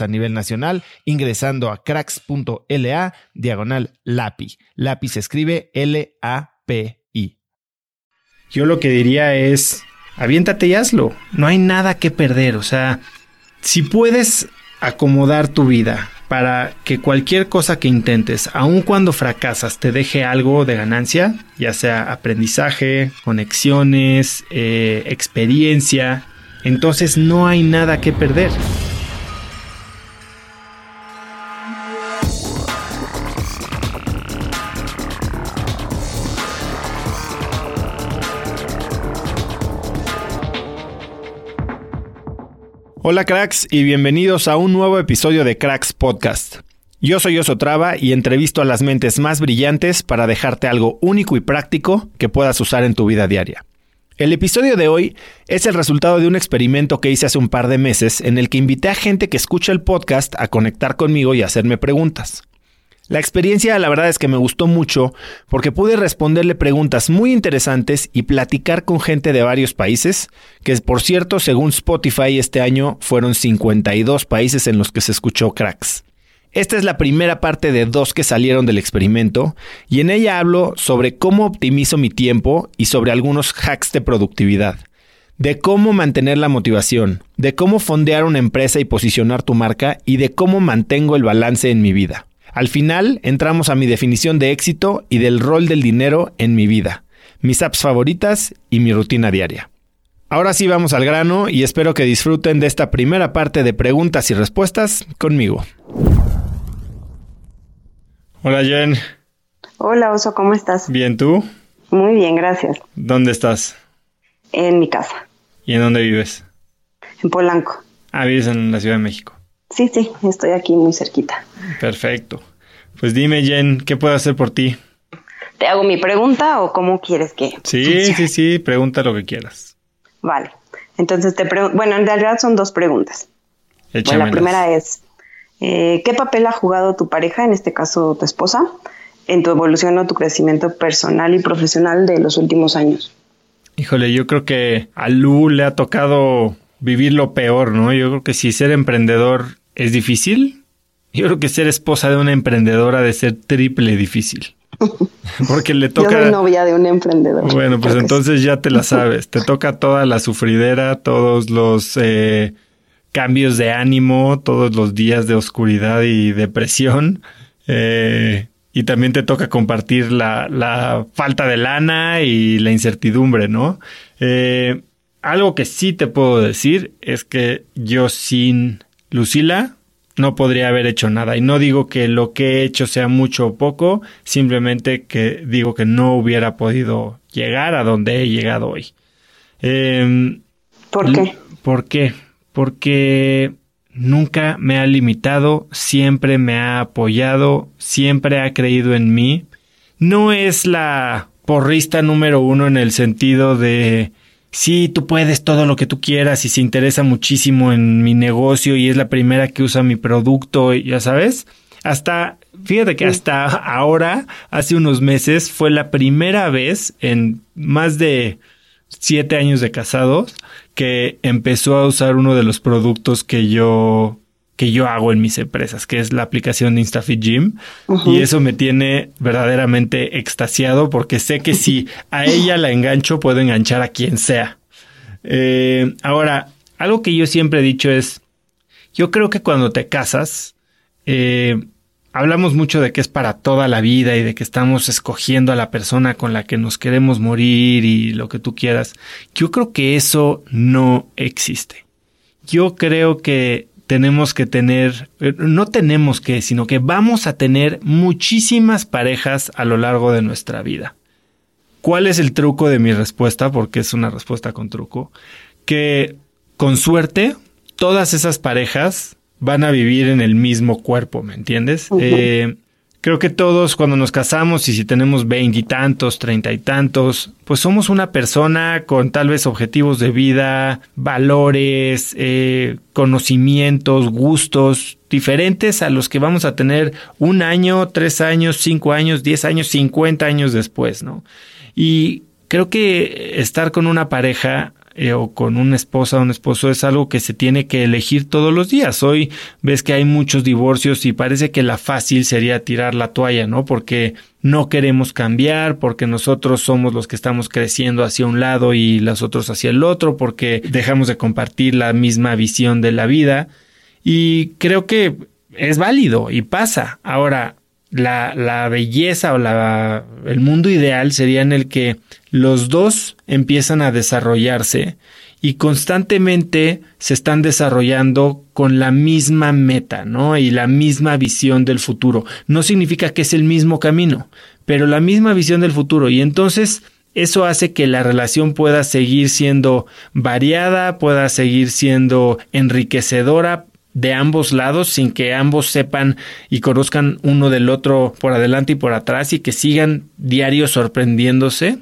a nivel nacional ingresando a cracks.la diagonal LAPI. LAPI se escribe L-A-P-I. Yo lo que diría es, aviéntate y hazlo. No hay nada que perder. O sea, si puedes acomodar tu vida para que cualquier cosa que intentes, aun cuando fracasas, te deje algo de ganancia, ya sea aprendizaje, conexiones, eh, experiencia, entonces no hay nada que perder. Hola cracks y bienvenidos a un nuevo episodio de Cracks Podcast. Yo soy Osotrava y entrevisto a las mentes más brillantes para dejarte algo único y práctico que puedas usar en tu vida diaria. El episodio de hoy es el resultado de un experimento que hice hace un par de meses en el que invité a gente que escucha el podcast a conectar conmigo y hacerme preguntas. La experiencia la verdad es que me gustó mucho porque pude responderle preguntas muy interesantes y platicar con gente de varios países, que por cierto, según Spotify este año fueron 52 países en los que se escuchó cracks. Esta es la primera parte de dos que salieron del experimento y en ella hablo sobre cómo optimizo mi tiempo y sobre algunos hacks de productividad, de cómo mantener la motivación, de cómo fondear una empresa y posicionar tu marca y de cómo mantengo el balance en mi vida. Al final entramos a mi definición de éxito y del rol del dinero en mi vida, mis apps favoritas y mi rutina diaria. Ahora sí vamos al grano y espero que disfruten de esta primera parte de preguntas y respuestas conmigo. Hola Jen. Hola Oso, ¿cómo estás? Bien, ¿tú? Muy bien, gracias. ¿Dónde estás? En mi casa. ¿Y en dónde vives? En Polanco. Ah, vives en la Ciudad de México. Sí, sí, estoy aquí muy cerquita. Perfecto. Pues dime, Jen, ¿qué puedo hacer por ti? ¿Te hago mi pregunta o cómo quieres que? Sí, sí, sí, pregunta lo que quieras. Vale. Entonces te pregunto, bueno, en realidad son dos preguntas. Bueno, la primera es, eh, ¿qué papel ha jugado tu pareja, en este caso tu esposa, en tu evolución o tu crecimiento personal y profesional de los últimos años? Híjole, yo creo que a Lu le ha tocado vivir lo peor, ¿no? Yo creo que si ser emprendedor es difícil. Yo creo que ser esposa de una emprendedora de ser triple difícil. Porque le toca. Yo soy novia de un emprendedor. Bueno, pues entonces ya te la sabes. Te toca toda la sufridera, todos los eh, cambios de ánimo, todos los días de oscuridad y depresión. Eh, y también te toca compartir la, la, falta de lana y la incertidumbre, ¿no? Eh, algo que sí te puedo decir es que yo sin Lucila no podría haber hecho nada. Y no digo que lo que he hecho sea mucho o poco, simplemente que digo que no hubiera podido llegar a donde he llegado hoy. Em, ¿Por qué? ¿Por qué? Porque nunca me ha limitado, siempre me ha apoyado, siempre ha creído en mí. No es la porrista número uno en el sentido de sí, tú puedes todo lo que tú quieras y se interesa muchísimo en mi negocio y es la primera que usa mi producto, ya sabes. Hasta, fíjate que hasta ahora, hace unos meses, fue la primera vez en más de siete años de casados que empezó a usar uno de los productos que yo que yo hago en mis empresas, que es la aplicación de InstaFit Gym. Y eso me tiene verdaderamente extasiado porque sé que si a ella la engancho, puedo enganchar a quien sea. Eh, ahora, algo que yo siempre he dicho es, yo creo que cuando te casas, eh, hablamos mucho de que es para toda la vida y de que estamos escogiendo a la persona con la que nos queremos morir y lo que tú quieras. Yo creo que eso no existe. Yo creo que tenemos que tener, eh, no tenemos que, sino que vamos a tener muchísimas parejas a lo largo de nuestra vida. ¿Cuál es el truco de mi respuesta? Porque es una respuesta con truco. Que con suerte, todas esas parejas van a vivir en el mismo cuerpo, ¿me entiendes? Creo que todos cuando nos casamos y si tenemos veintitantos, treinta y tantos, pues somos una persona con tal vez objetivos de vida, valores, eh, conocimientos, gustos diferentes a los que vamos a tener un año, tres años, cinco años, diez años, cincuenta años después, ¿no? Y creo que estar con una pareja eh, o con una esposa o un esposo es algo que se tiene que elegir todos los días. Hoy ves que hay muchos divorcios y parece que la fácil sería tirar la toalla, ¿no? Porque no queremos cambiar, porque nosotros somos los que estamos creciendo hacia un lado y los otros hacia el otro, porque dejamos de compartir la misma visión de la vida. Y creo que es válido y pasa. Ahora, la, belleza o la, el mundo ideal sería en el que los dos empiezan a desarrollarse y constantemente se están desarrollando con la misma meta, ¿no? Y la misma visión del futuro. No significa que es el mismo camino, pero la misma visión del futuro. Y entonces eso hace que la relación pueda seguir siendo variada, pueda seguir siendo enriquecedora de ambos lados sin que ambos sepan y conozcan uno del otro por adelante y por atrás y que sigan diario sorprendiéndose.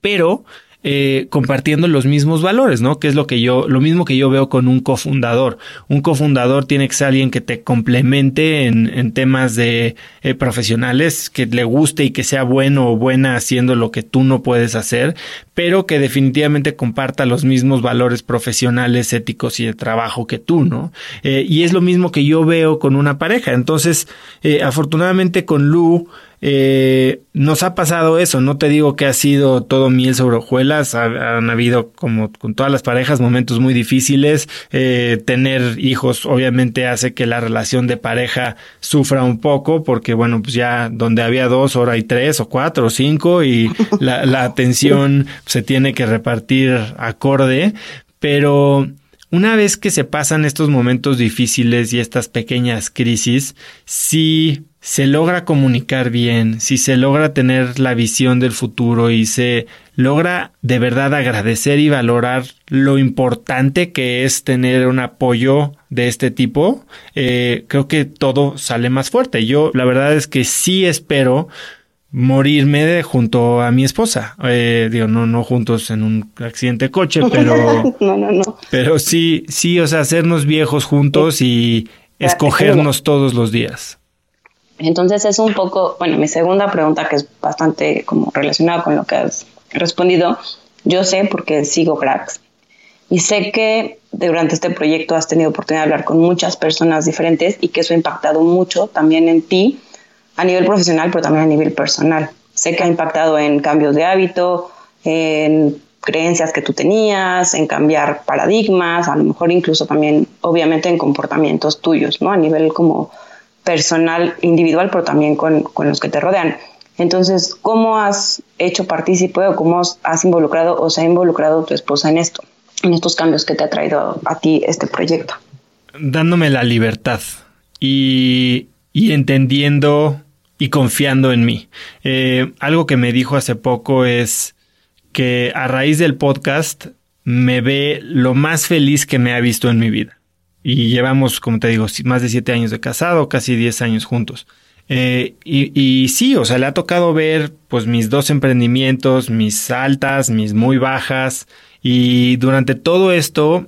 Pero eh, compartiendo los mismos valores, ¿no? Que es lo que yo, lo mismo que yo veo con un cofundador. Un cofundador tiene que ser alguien que te complemente en, en temas de eh, profesionales, que le guste y que sea bueno o buena haciendo lo que tú no puedes hacer, pero que definitivamente comparta los mismos valores profesionales, éticos y de trabajo que tú, ¿no? Eh, y es lo mismo que yo veo con una pareja. Entonces, afortunadamente con Lu, eh, nos ha pasado eso, no te digo que ha sido todo miel sobre hojuelas, han habido como con todas las parejas momentos muy difíciles, eh, tener hijos obviamente hace que la relación de pareja sufra un poco porque bueno, pues ya donde había dos, ahora hay tres o cuatro o cinco y la, la atención se tiene que repartir acorde, pero una vez que se pasan estos momentos difíciles y estas pequeñas crisis, sí se logra comunicar bien, si se logra tener la visión del futuro y se logra de verdad agradecer y valorar lo importante que es tener un apoyo de este tipo, eh, creo que todo sale más fuerte. Yo la verdad es que sí espero morirme junto a mi esposa. Eh, digo, no, no juntos en un accidente de coche, pero. no, no, no. Pero sí, sí, o sea, hacernos viejos juntos y escogernos todos los días. Entonces es un poco, bueno, mi segunda pregunta que es bastante como relacionada con lo que has respondido, yo sé porque sigo cracks y sé que durante este proyecto has tenido oportunidad de hablar con muchas personas diferentes y que eso ha impactado mucho también en ti a nivel profesional, pero también a nivel personal. Sé que ha impactado en cambios de hábito, en creencias que tú tenías, en cambiar paradigmas, a lo mejor incluso también, obviamente, en comportamientos tuyos, ¿no? A nivel como personal, individual, pero también con, con los que te rodean. Entonces, ¿cómo has hecho partícipe o cómo has involucrado o se ha involucrado tu esposa en esto, en estos cambios que te ha traído a ti este proyecto? Dándome la libertad y, entendiendo y confiando en mí. Eh, algo que me dijo hace poco es que a raíz del podcast me ve lo más feliz que me ha visto en mi vida. Y llevamos, como te digo, más de siete años de casado, casi diez años juntos. Eh, y, y, sí, o sea, le ha tocado ver pues mis dos emprendimientos, mis altas, mis muy bajas. Y durante todo esto,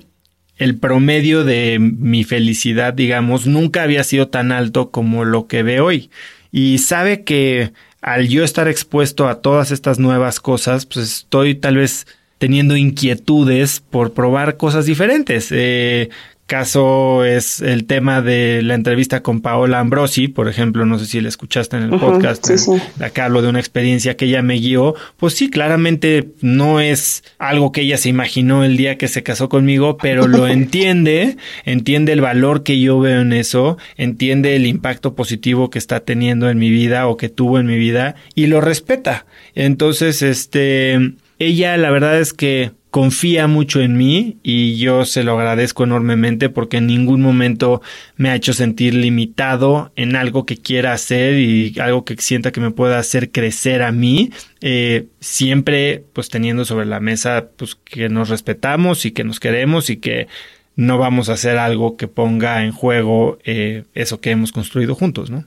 el promedio de mi felicidad, digamos, nunca había sido tan alto como lo que ve hoy. Y sabe que al yo estar expuesto a todas estas nuevas cosas, pues estoy tal vez teniendo inquietudes por probar cosas diferentes. Eh, caso es el tema de la entrevista con Paola Ambrosi, por ejemplo, no sé si la escuchaste en el podcast, sí, acá hablo de una experiencia que ella me guió, pues sí, claramente no es algo que ella se imaginó el día que se casó conmigo, pero lo entiende, entiende el valor que yo veo en eso, entiende el impacto positivo que está teniendo en mi vida o que tuvo en mi vida y lo respeta. Entonces, este, ella la verdad es que confía mucho en mí y yo se lo agradezco enormemente porque en ningún momento me ha hecho sentir limitado en algo que quiera hacer y algo que sienta que me pueda hacer crecer a mí. Eh, siempre pues teniendo sobre la mesa pues que nos respetamos y que nos queremos y que no vamos a hacer algo que ponga en juego eh, eso que hemos construido juntos, ¿no?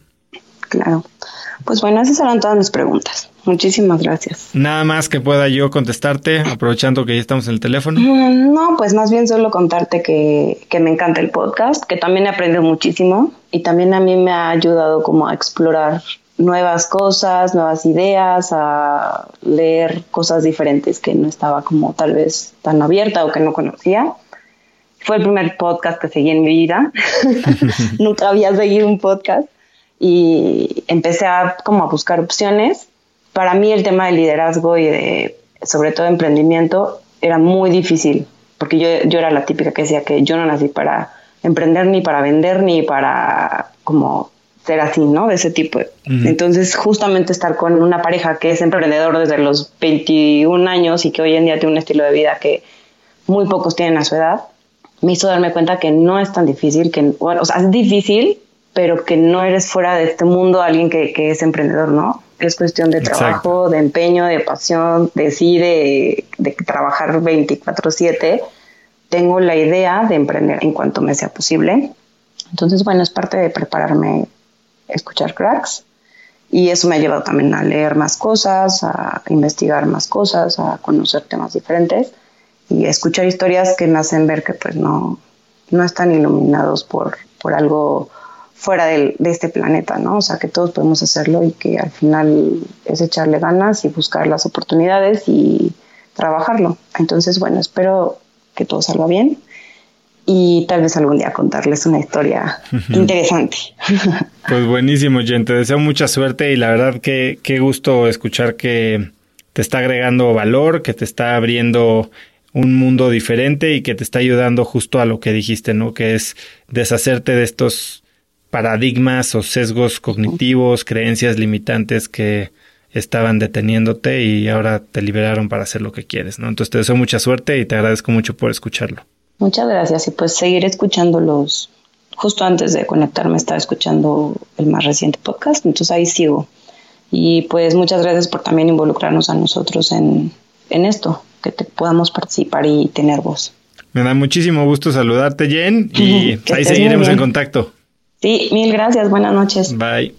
Claro. Pues bueno, esas eran todas mis preguntas. Muchísimas gracias. Nada más que pueda yo contestarte, aprovechando que ya estamos en el teléfono. Mm, no, pues más bien solo contarte que, que me encanta el podcast, que también he aprendido muchísimo y también a mí me ha ayudado como a explorar nuevas cosas, nuevas ideas, a leer cosas diferentes que no estaba como tal vez tan abierta o que no conocía. Fue el primer podcast que seguí en mi vida. Nunca había seguido un podcast y empecé a como a buscar opciones. Para mí el tema de liderazgo y de sobre todo emprendimiento era muy difícil porque yo, yo era la típica que decía que yo no nací para emprender ni para vender ni para como ser así, ¿no? De ese tipo. Entonces, justamente estar con una pareja que es emprendedor desde los 21 años y que hoy en día tiene un estilo de vida que muy pocos tienen a su edad, me hizo darme cuenta que no es tan difícil, que, bueno, o sea, es difícil, pero que no eres fuera de este mundo alguien que, que es emprendedor, ¿no? Es cuestión de trabajo, de empeño, de pasión, de sí, de, de trabajar 24/7. Tengo la idea de emprender en cuanto me sea posible. Entonces, bueno, es parte de prepararme, escuchar cracks. Y eso me ha llevado también a leer más cosas, a investigar más cosas, a conocer temas diferentes y a escuchar historias que me hacen ver que pues no, no están iluminados por, por algo fuera de, este planeta, ¿no? O sea, que todos podemos hacerlo y que al final es echarle ganas y buscar las oportunidades y trabajarlo. Entonces, bueno, espero que todo salga bien y tal vez algún día contarles una historia interesante. Pues buenísimo, Jen. Te deseo mucha suerte y la verdad que qué gusto escuchar que te está agregando valor, que te está abriendo un mundo diferente y que te está ayudando justo a lo que dijiste, ¿no? Que es deshacerte de estos paradigmas o sesgos cognitivos, creencias limitantes que estaban deteniéndote y ahora te liberaron para hacer lo que quieres, ¿no? Entonces te deseo mucha suerte y te agradezco mucho por escucharlo. Muchas gracias y pues seguir escuchándolos. Justo antes de conectarme estaba escuchando el más reciente podcast, entonces ahí sigo. Y pues muchas gracias por también involucrarnos a nosotros en, en esto, que te podamos participar y tener voz. Me da muchísimo gusto saludarte, Jen, y ahí seguiremos en contacto. Sí, mil gracias. Buenas noches. Bye.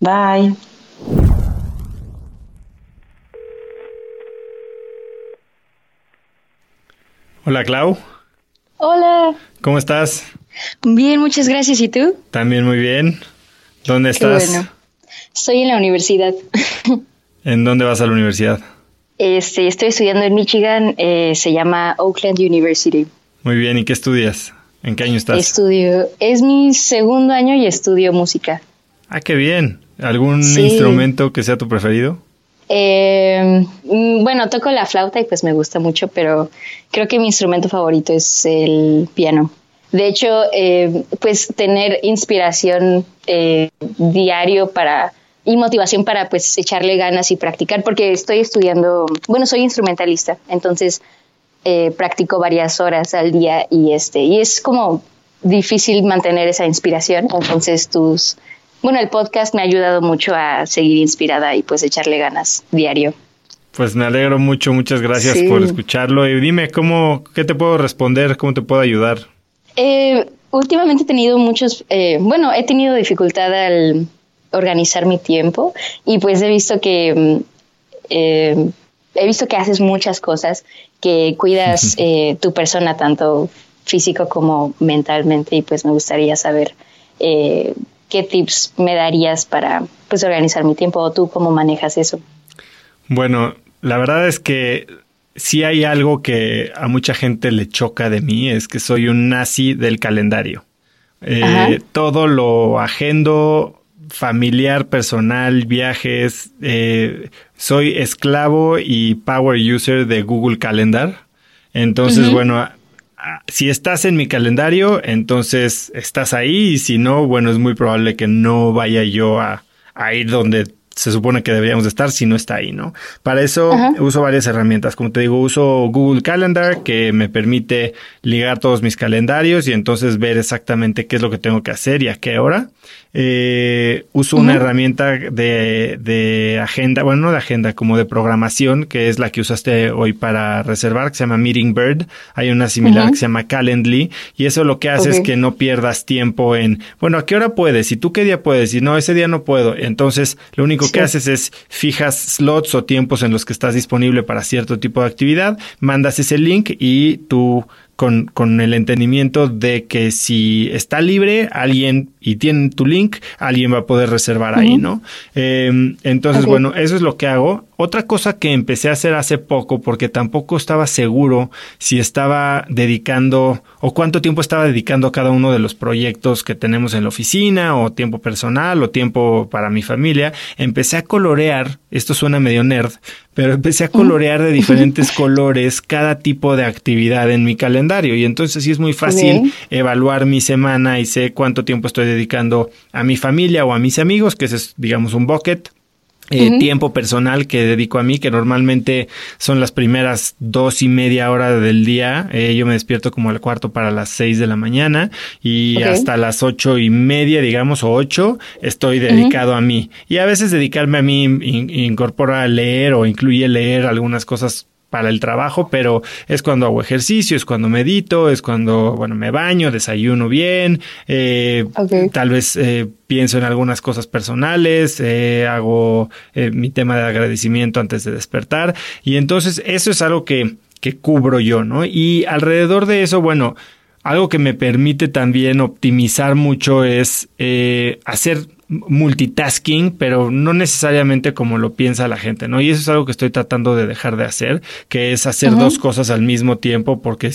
Bye. Hola, Clau. Hola. ¿Cómo estás? Bien, muchas gracias. ¿Y tú? También muy bien. ¿Dónde estás? Bueno. Estoy en la universidad. ¿En dónde vas a la universidad? Este, estoy estudiando en Michigan. Eh, se llama Oakland University. Muy bien. ¿Y qué estudias? ¿En qué año estás? Estudio, es mi segundo año y estudio música. Ah, qué bien. ¿Algún instrumento que sea tu preferido? Eh, mm, bueno, toco la flauta y pues me gusta mucho, pero creo que mi instrumento favorito es el piano. De hecho, eh, pues tener inspiración eh, diario para y motivación para pues echarle ganas y practicar, porque estoy estudiando, bueno, soy instrumentalista, entonces eh, practico varias horas al día y este, y es como difícil mantener esa inspiración, entonces tus, bueno, el podcast me ha ayudado mucho a seguir inspirada y pues echarle ganas diario. Pues me alegro mucho, muchas gracias por escucharlo. Y dime, ¿cómo, qué te puedo responder? ¿Cómo te puedo ayudar? Eh, últimamente he tenido muchos, eh, bueno, he tenido dificultad al organizar mi tiempo y pues he visto que mm, eh, he visto que haces muchas cosas, que cuidas eh, tu persona tanto físico como mentalmente y pues me gustaría saber eh, qué tips me darías para pues organizar mi tiempo o tú cómo manejas eso. Bueno, la verdad es que si hay algo que a mucha gente le choca de mí, es que soy un nazi del calendario. todo lo agendo familiar, personal, viajes. Eh, soy esclavo y power user de Google Calendar. Entonces, bueno, si estás en mi calendario, entonces estás ahí y si no, bueno, es muy probable que no vaya yo a, a ir donde se supone que deberíamos de estar si no está ahí, ¿no? Para eso uso varias herramientas. Como te digo, uso Google Calendar que me permite ligar todos mis calendarios y entonces ver exactamente qué es lo que tengo que hacer y a qué hora. Eh, uso una herramienta de, de, agenda, bueno, no de agenda, como de programación, que es la que usaste hoy para reservar, que se llama Meeting Bird. Hay una similar que se llama Calendly, y eso lo que hace es que no pierdas tiempo en, bueno, ¿a qué hora puedes? ¿Y tú qué día puedes? Y no, ese día no puedo. Entonces, lo único que haces es fijas slots o tiempos en los que estás disponible para cierto tipo de actividad, mandas ese link y tú con, con el entendimiento de que si está libre alguien y tiene tu link, alguien va a poder reservar ahí, ¿no? Eh, entonces, bueno, eso es lo que hago. Otra cosa que empecé a hacer hace poco, porque tampoco estaba seguro si estaba dedicando o cuánto tiempo estaba dedicando a cada uno de los proyectos que tenemos en la oficina, o tiempo personal, o tiempo para mi familia, empecé a colorear, esto suena medio nerd, pero empecé a colorear de diferentes colores cada tipo de actividad en mi calendario. Y entonces sí es muy fácil evaluar mi semana y sé cuánto tiempo estoy dedicando a mi familia o a mis amigos, que ese es digamos un bucket eh, tiempo personal que dedico a mí, que normalmente son las primeras dos y media hora del día. Eh, yo me despierto como al cuarto para las seis de la mañana y hasta las ocho y media, digamos, o ocho, estoy dedicado a mí. Y a veces dedicarme a mí incorpora leer o incluye leer algunas cosas para el trabajo, pero es cuando hago ejercicio, es cuando medito, es cuando, bueno, me baño, desayuno bien, eh, tal vez eh, pienso en algunas cosas personales, eh, hago mi tema de agradecimiento antes de despertar y entonces eso es algo que, que cubro yo, ¿no? Y alrededor de eso, bueno, algo que me permite también optimizar mucho es hacer multitasking, pero no necesariamente como lo piensa la gente, ¿no? Y eso es algo que estoy tratando de dejar de hacer, que es hacer dos cosas al mismo tiempo, porque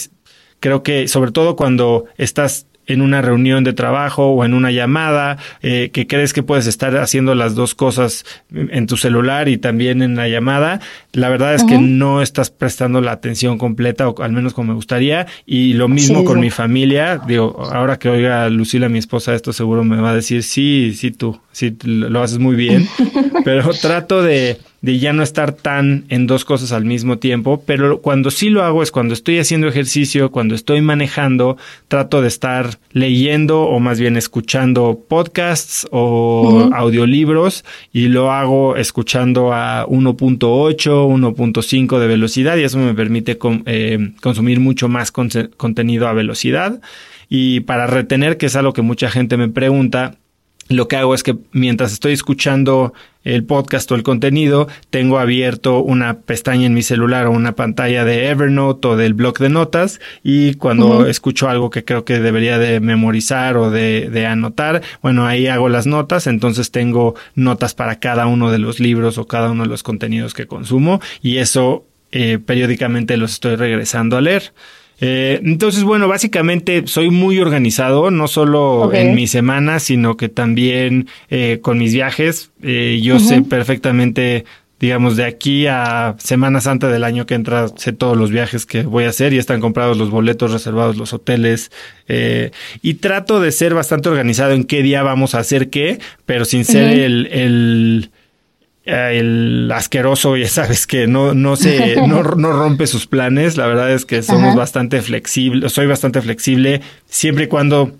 creo que sobre todo cuando estás en una reunión de trabajo o en una llamada, eh, que crees que puedes estar haciendo las dos cosas en tu celular y también en la llamada, la verdad es que no estás prestando la atención completa o al menos como me gustaría y lo mismo con mi familia, digo, ahora que oiga Lucila, mi esposa, esto seguro me va a decir, sí, sí tú, sí, lo haces muy bien, pero trato de de ya no estar tan en dos cosas al mismo tiempo, pero cuando sí lo hago es cuando estoy haciendo ejercicio, cuando estoy manejando, trato de estar leyendo o más bien escuchando podcasts o audiolibros y lo hago escuchando a 1.8, 1.5 de velocidad y eso me permite eh, consumir mucho más contenido a velocidad. Y para retener, que es algo que mucha gente me pregunta, lo que hago es que mientras estoy escuchando el podcast o el contenido, tengo abierto una pestaña en mi celular o una pantalla de Evernote o del blog de notas y cuando escucho algo que creo que debería de memorizar o de, de, anotar, bueno, ahí hago las notas, entonces tengo notas para cada uno de los libros o cada uno de los contenidos que consumo y eso eh, periódicamente los estoy regresando a leer. Eh, entonces, bueno, básicamente soy muy organizado, no solo en mi semana, sino que también eh, con mis viajes. Eh, yo sé perfectamente digamos, de aquí a Semana Santa del año que entra, sé todos los viajes que voy a hacer y están comprados los boletos, reservados los hoteles. Eh, y trato de ser bastante organizado en qué día vamos a hacer qué, pero sin ser el, el, el asqueroso, ya sabes que no, no se, no, no rompe sus planes. La verdad es que somos bastante flexibles, soy bastante flexible, siempre y cuando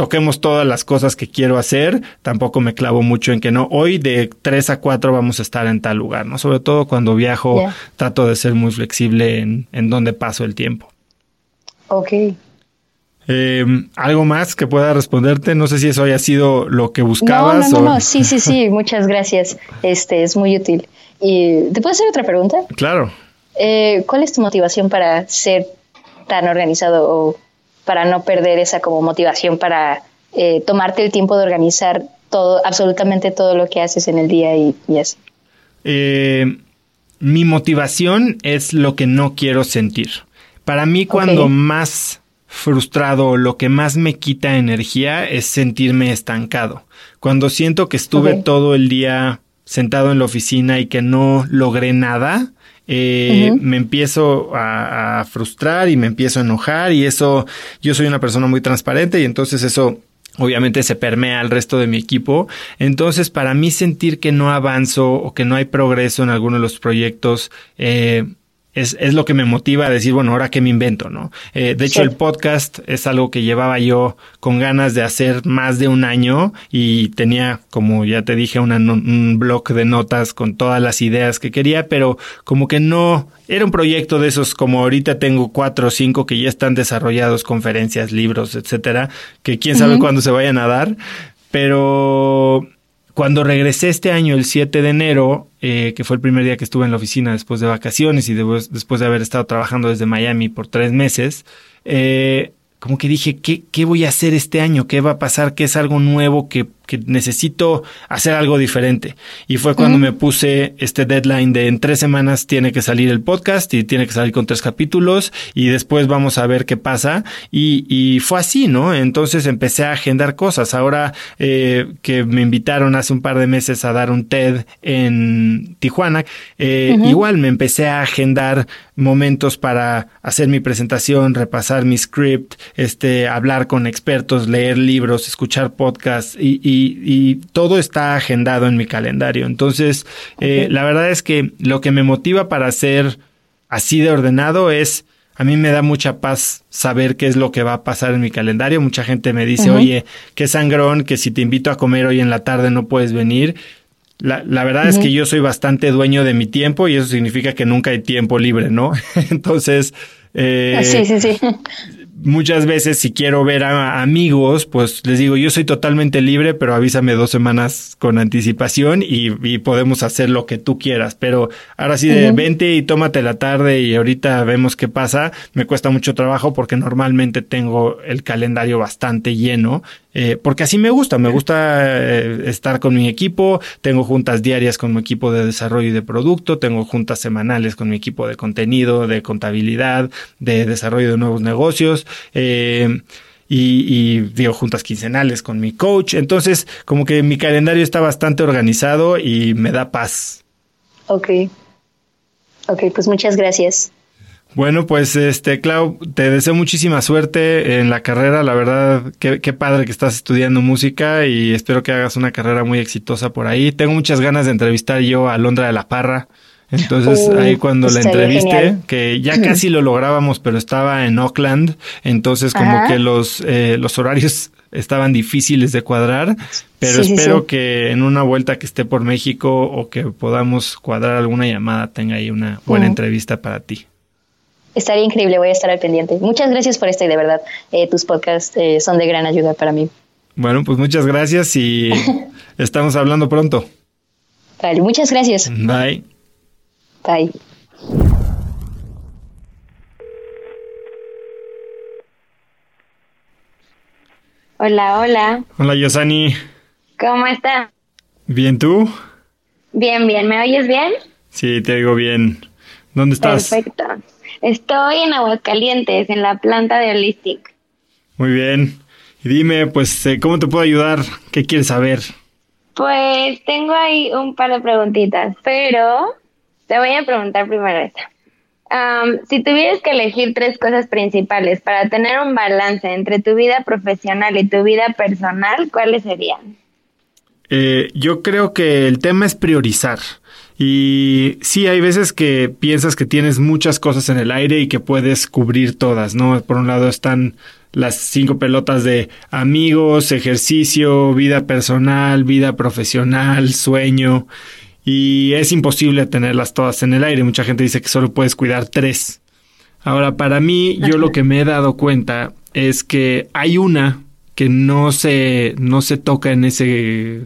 toquemos todas las cosas que quiero hacer, tampoco me clavo mucho en que no, hoy de 3 a 4 vamos a estar en tal lugar, ¿no? Sobre todo cuando viajo, trato de ser muy flexible en, en dónde paso el tiempo. Ok. Eh, ¿Algo más que pueda responderte? No sé si eso haya sido lo que buscabas. No, no, no, sí, sí, sí, muchas gracias. Este es muy útil. ¿Y ¿Te puedo hacer otra pregunta? Claro. Eh, ¿Cuál es tu motivación para ser tan organizado o para no perder esa como motivación para eh, tomarte el tiempo de organizar todo, absolutamente todo lo que haces en el día y, así? Eh, mi motivación es lo que no quiero sentir. Para mí, cuando más frustrado, lo que más me quita energía es sentirme estancado. Cuando siento que estuve todo el día sentado en la oficina y que no logré nada, eh, me empiezo a, frustrar y me empiezo a enojar y eso, yo soy una persona muy transparente y entonces eso obviamente se permea al resto de mi equipo. Entonces, para mí sentir que no avanzo o que no hay progreso en alguno de los proyectos, eh, es, es, lo que me motiva a decir, bueno, ahora qué me invento, ¿no? Eh, de hecho, el podcast es algo que llevaba yo con ganas de hacer más de un año y tenía, como ya te dije, un blog de notas con todas las ideas que quería, pero como que no, era un proyecto de esos como ahorita tengo cuatro o cinco que ya están desarrollados, conferencias, libros, etcétera, que quién sabe cuándo se vayan a dar, pero cuando regresé este año, el 7 de enero, eh, que fue el primer día que estuve en la oficina después de vacaciones y después de haber estado trabajando desde Miami por tres meses, eh, como que dije, ¿qué, ¿qué voy a hacer este año? ¿Qué va a pasar? ¿Qué es algo nuevo que que necesito hacer algo diferente. Y fue cuando me puse este deadline de en tres semanas tiene que salir el podcast y tiene que salir con tres capítulos y después vamos a ver qué pasa. Y, y fue así, ¿no? Entonces empecé a agendar cosas. Ahora eh, que me invitaron hace un par de meses a dar un TED en Tijuana, eh, igual me empecé a agendar momentos para hacer mi presentación, repasar mi script, este, hablar con expertos, leer libros, escuchar podcasts y y, todo está agendado en mi calendario. Entonces, eh, la verdad es que lo que me motiva para ser así de ordenado es, a mí me da mucha paz saber qué es lo que va a pasar en mi calendario. Mucha gente me dice, oye, qué sangrón, que si te invito a comer hoy en la tarde no puedes venir. La, la verdad es que yo soy bastante dueño de mi tiempo y eso significa que nunca hay tiempo libre, ¿no? Entonces, eh, sí, sí, sí muchas veces si quiero ver a amigos, pues les digo, yo soy totalmente libre, pero avísame dos semanas con anticipación y, podemos hacer lo que tú quieras. Pero ahora sí de vente y tómate la tarde y ahorita vemos qué pasa. Me cuesta mucho trabajo porque normalmente tengo el calendario bastante lleno eh, porque así me gusta, me gusta eh, estar con mi equipo, tengo juntas diarias con mi equipo de desarrollo y de producto, tengo juntas semanales con mi equipo de contenido, de contabilidad, de desarrollo de nuevos negocios. Eh, y, y, digo, juntas quincenales con mi coach. Entonces, como que mi calendario está bastante organizado y me da paz. Ok. Ok, pues muchas gracias. Bueno, pues este, Clau, te deseo muchísima suerte en la carrera. La verdad, qué, qué, padre que estás estudiando música y espero que hagas una carrera muy exitosa por ahí. Tengo muchas ganas de entrevistar yo a Londra de la Parra. Entonces uh, ahí cuando la entrevisté, que ya casi lo lográbamos, pero estaba en Auckland, entonces como que los, eh, los horarios estaban difíciles de cuadrar, pero espero que en una vuelta que esté por México o que podamos cuadrar alguna llamada tenga ahí una buena entrevista para ti. Estaría increíble, voy a estar al pendiente. Muchas gracias por esto y de verdad, eh, tus podcasts eh, son de gran ayuda para mí. Bueno, pues muchas gracias y estamos hablando pronto. Vale, muchas gracias. Bye. Bye. Hola, hola. Hola, Yosani. ¿Cómo estás? Bien, ¿tú? Bien, bien. ¿Me oyes bien? Sí, te oigo bien. ¿Dónde estás? Perfecto. Estoy en Aguascalientes, en la planta de Holistic. Muy bien. Y dime, pues, eh, ¿cómo te puedo ayudar? ¿Qué quieres saber? Pues tengo ahí un par de preguntitas, pero te voy a preguntar primero esta. si tuvieras que elegir tres cosas principales para tener un balance entre tu vida profesional y tu vida personal, ¿cuáles serían? Eh, yo creo que el tema es priorizar. Y sí, hay veces que piensas que tienes muchas cosas en el aire y que puedes cubrir todas, ¿no? Por un lado están las cinco pelotas de amigos, ejercicio, vida personal, vida profesional, sueño. Y es imposible tenerlas todas en el aire. Mucha gente dice que solo puedes cuidar tres. Ahora, para mí, yo lo que me he dado cuenta es que hay una que no se, no se toca en ese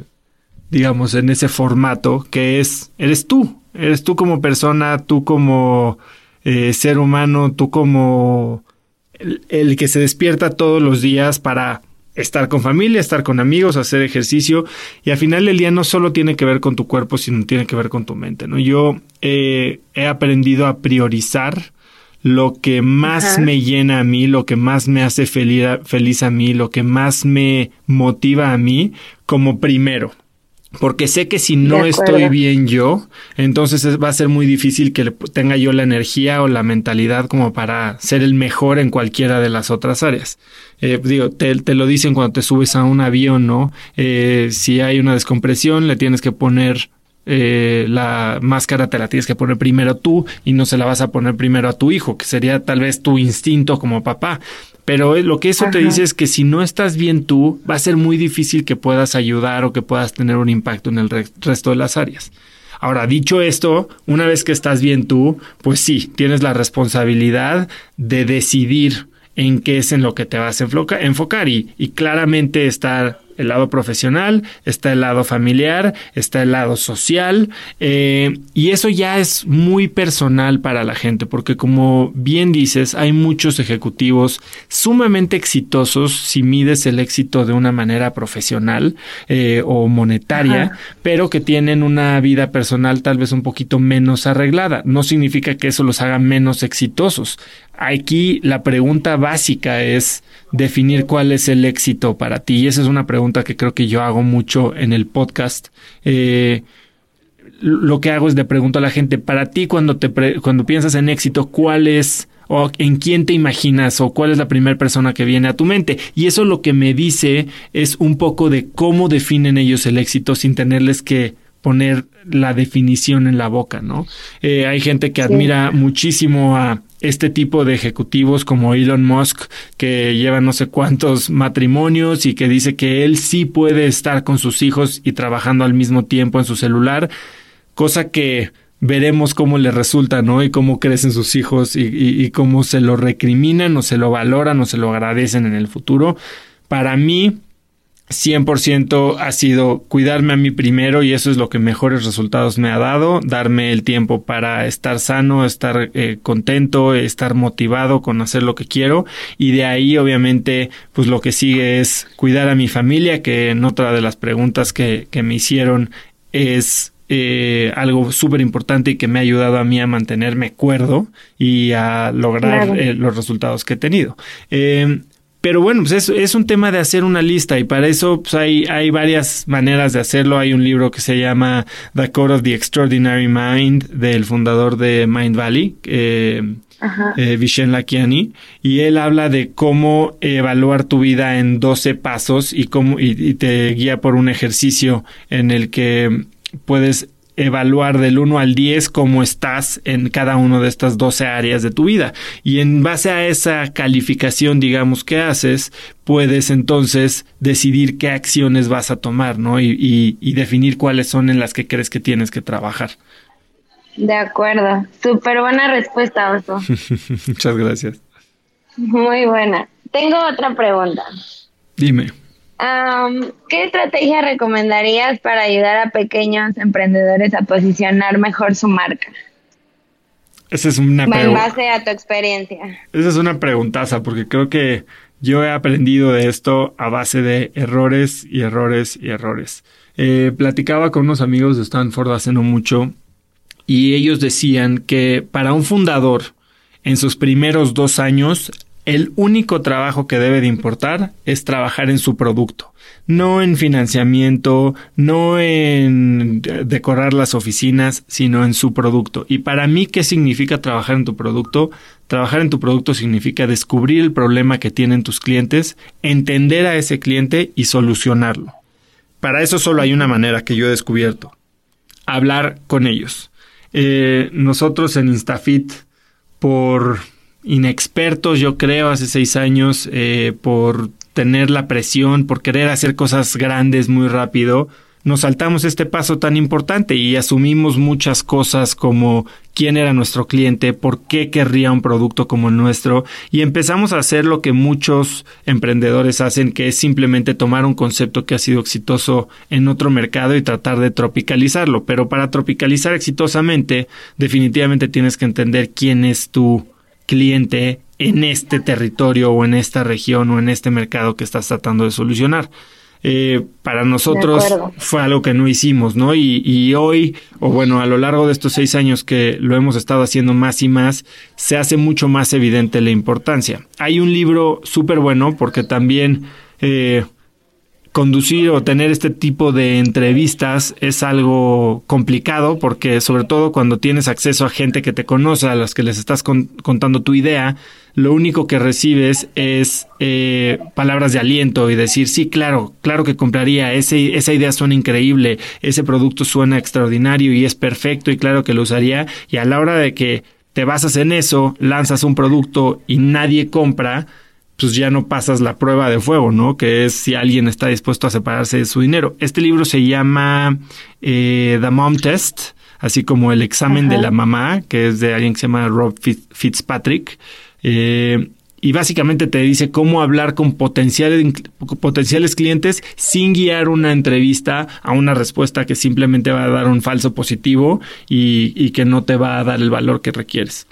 digamos, en ese formato que es, eres tú, eres tú como persona, tú como eh, ser humano, tú como el, que se despierta todos los días para estar con familia, estar con amigos, hacer ejercicio y al final del día no solo tiene que ver con tu cuerpo, sino tiene que ver con tu mente, ¿no? Yo he aprendido a priorizar lo que más me llena a mí, lo que más me hace feliz, feliz a mí, lo que más me motiva a mí como primero porque sé que si no estoy bien yo, entonces va a ser muy difícil que tenga yo la energía o la mentalidad como para ser el mejor en cualquiera de las otras áreas. Eh, digo, te, te, lo dicen cuando te subes a un avión, ¿no? Eh, si hay una descompresión, le tienes que poner eh, la máscara te la tienes que poner primero tú y no se la vas a poner primero a tu hijo, que sería tal vez tu instinto como papá. Pero lo que eso te dice es que si no estás bien tú, va a ser muy difícil que puedas ayudar o que puedas tener un impacto en el resto de las áreas. Ahora, dicho esto, una vez que estás bien tú, pues sí, tienes la responsabilidad de decidir en qué es en lo que te vas a enfocar y, y claramente estar el lado profesional, está el lado familiar, está el lado social, eh, y eso ya es muy personal para la gente, porque como bien dices, hay muchos ejecutivos sumamente exitosos si mides el éxito de una manera profesional eh, o monetaria, pero que tienen una vida personal tal vez un poquito menos arreglada. No significa que eso los haga menos exitosos. Aquí la pregunta básica es definir cuál es el éxito para ti. Y esa es una pregunta que creo que yo hago mucho en el podcast. Eh, lo que hago es de pregunto a la gente, para ti cuando te cuando piensas en éxito, ¿cuál es o en quién te imaginas o cuál es la primera persona que viene a tu mente? Y eso lo que me dice es un poco de cómo definen ellos el éxito sin tenerles que poner la definición en la boca, ¿no? Eh, hay gente que admira muchísimo a este tipo de ejecutivos como Elon Musk, que lleva no sé cuántos matrimonios y que dice que él sí puede estar con sus hijos y trabajando al mismo tiempo en su celular, cosa que veremos cómo le resulta, ¿no? Y cómo crecen sus hijos y, y cómo se lo recriminan o se lo valoran o se lo agradecen en el futuro. Para mí, 100% ha sido cuidarme a mí primero y eso es lo que mejores resultados me ha dado, darme el tiempo para estar sano, estar eh, contento, estar motivado con hacer lo que quiero y de ahí obviamente pues lo que sigue es cuidar a mi familia que en otra de las preguntas que, que me hicieron es eh, algo súper importante y que me ha ayudado a mí a mantenerme cuerdo y a lograr eh, los resultados que he tenido. Eh, pero bueno, pues es, es, un tema de hacer una lista y para eso pues hay, hay varias maneras de hacerlo. Hay un libro que se llama The Code of the Extraordinary Mind del fundador de Mind Valley, eh, eh, Vishen Lakiani, y él habla de cómo evaluar tu vida en 12 pasos y cómo y, y te guía por un ejercicio en el que puedes evaluar del 1 al 10 cómo estás en cada una de estas 12 áreas de tu vida. Y en base a esa calificación, digamos, que haces, puedes entonces decidir qué acciones vas a tomar, ¿no? Y, y, definir cuáles son en las que crees que tienes que trabajar. De acuerdo. Súper buena respuesta, Oso. Muchas gracias. Muy buena. Tengo otra pregunta. Dime. ¿Qué estrategia recomendarías para ayudar a pequeños emprendedores a posicionar mejor su marca? Esa es una pregunta. En base a tu experiencia. Esa es una preguntaza, porque creo que yo he aprendido de esto a base de errores y errores y errores. Eh, platicaba con unos amigos de Stanford hace no mucho y ellos decían que para un fundador en sus primeros dos años el único trabajo que debe de importar es trabajar en su producto, no en financiamiento, no en decorar las oficinas, sino en su producto. Y para mí, ¿qué significa trabajar en tu producto? Trabajar en tu producto significa descubrir el problema que tienen tus clientes, entender a ese cliente y solucionarlo. Para eso solo hay una manera que yo he descubierto, hablar con ellos. Eh, nosotros en Instafit, por inexpertos, yo creo, hace seis años, eh, por tener la presión, por querer hacer cosas grandes muy rápido, nos saltamos este paso tan importante y asumimos muchas cosas como quién era nuestro cliente, por qué querría un producto como el nuestro y empezamos a hacer lo que muchos emprendedores hacen, que es simplemente tomar un concepto que ha sido exitoso en otro mercado y tratar de tropicalizarlo. Pero para tropicalizar exitosamente, definitivamente tienes que entender quién es tu cliente en este territorio o en esta región o en este mercado que estás tratando de solucionar. Eh, para nosotros fue algo que no hicimos, ¿no? Y, y, hoy, o bueno, a lo largo de estos seis años que lo hemos estado haciendo más y más, se hace mucho más evidente la importancia. Hay un libro súper bueno porque también eh, conducir o tener este tipo de entrevistas es algo complicado porque sobre todo cuando tienes acceso a gente que te conoce, a las que les estás contando tu idea, lo único que recibes es eh, palabras de aliento y decir, sí, claro, claro que compraría, ese, esa idea suena increíble, ese producto suena extraordinario y es perfecto y claro que lo usaría y a la hora de que te basas en eso, lanzas un producto y nadie compra, pues ya no pasas la prueba de fuego, ¿no? Que es si alguien está dispuesto a separarse de su dinero. Este libro se llama eh, The Mom Test, así como el examen de la mamá, que es de alguien que se llama Rob Fitzpatrick. Eh, y básicamente te dice cómo hablar con potenciales, potenciales clientes sin guiar una entrevista a una respuesta que simplemente va a dar un falso positivo y, y que no te va a dar el valor que requieres.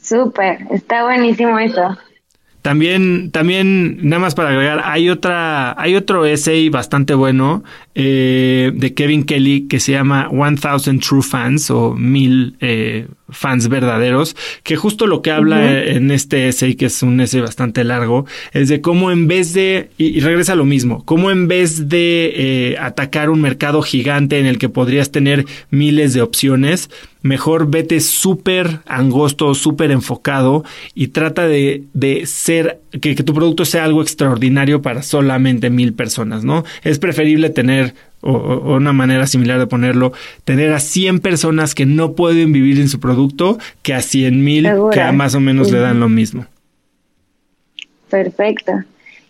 Súper, está buenísimo eso. También, también, nada más para agregar, hay otra, hay otro essay bastante bueno eh, de Kevin Kelly que se llama One Thousand True Fans o Mil eh, fans verdaderos, que justo lo que habla en este essay, que es un essay bastante largo, es de cómo en vez de, y, regresa a lo mismo, cómo en vez de eh, atacar un mercado gigante en el que podrías tener miles de opciones, mejor vete súper angosto, súper enfocado y trata de, de ser, que, que, tu producto sea algo extraordinario para solamente mil personas, ¿no? Es preferible tener o, una manera similar de ponerlo, tener a 100 personas que no pueden vivir en su producto que a 100 mil que a más o menos le dan lo mismo. Perfecto.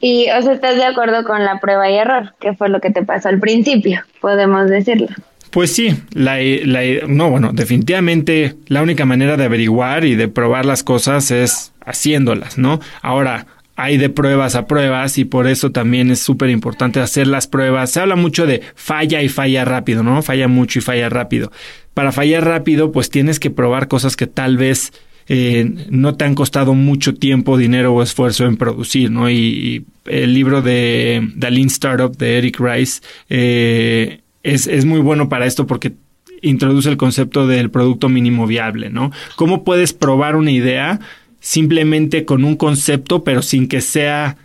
Y, o sea, ¿estás de acuerdo con la prueba y error? Que fue lo que te pasó al principio, podemos decirlo. Pues sí, la, la, no, bueno, definitivamente la única manera de averiguar y de probar las cosas es haciéndolas, ¿no? Ahora, hay de pruebas a pruebas y por eso también es súper importante hacer las pruebas. Se habla mucho de falla y falla rápido, ¿no? Falla mucho y falla rápido. Para fallar rápido, pues tienes que probar cosas que tal vez eh, no te han costado mucho tiempo, dinero o esfuerzo en producir, ¿no? Y, el libro de The Lean Startup de Eric Rice eh, es, es muy bueno para esto porque introduce el concepto del producto mínimo viable, ¿no? ¿Cómo puedes probar una idea simplemente con un concepto, pero sin que sea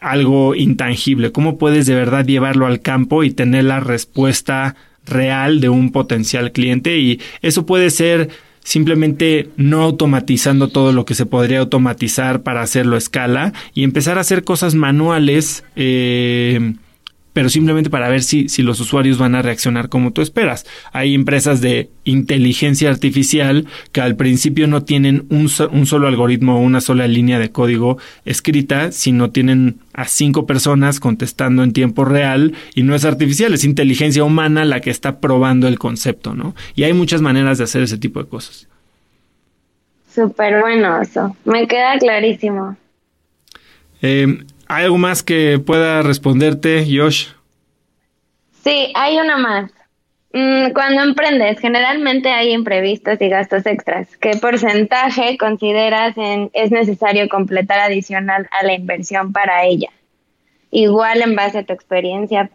algo intangible? ¿Cómo puedes de verdad llevarlo al campo y tener la respuesta real de un potencial cliente? Y eso puede ser simplemente no automatizando todo lo que se podría automatizar para hacerlo a escala y empezar a hacer cosas manuales. Eh, pero simplemente para ver si, si los usuarios van a reaccionar como tú esperas. Hay empresas de inteligencia artificial que al principio no tienen un, un solo algoritmo o una sola línea de código escrita, sino tienen a cinco personas contestando en tiempo real y no es artificial, es inteligencia humana la que está probando el concepto, ¿no? Y hay muchas maneras de hacer ese tipo de cosas. Súper bueno eso, me queda clarísimo. Eh, ¿Hay algo más que pueda responderte, Josh? Sí, hay una más. Mm, cuando emprendes, generalmente hay imprevistos y gastos extras. ¿Qué porcentaje consideras en, es necesario completar adicional a la inversión para ella? Igual en base a tu experiencia.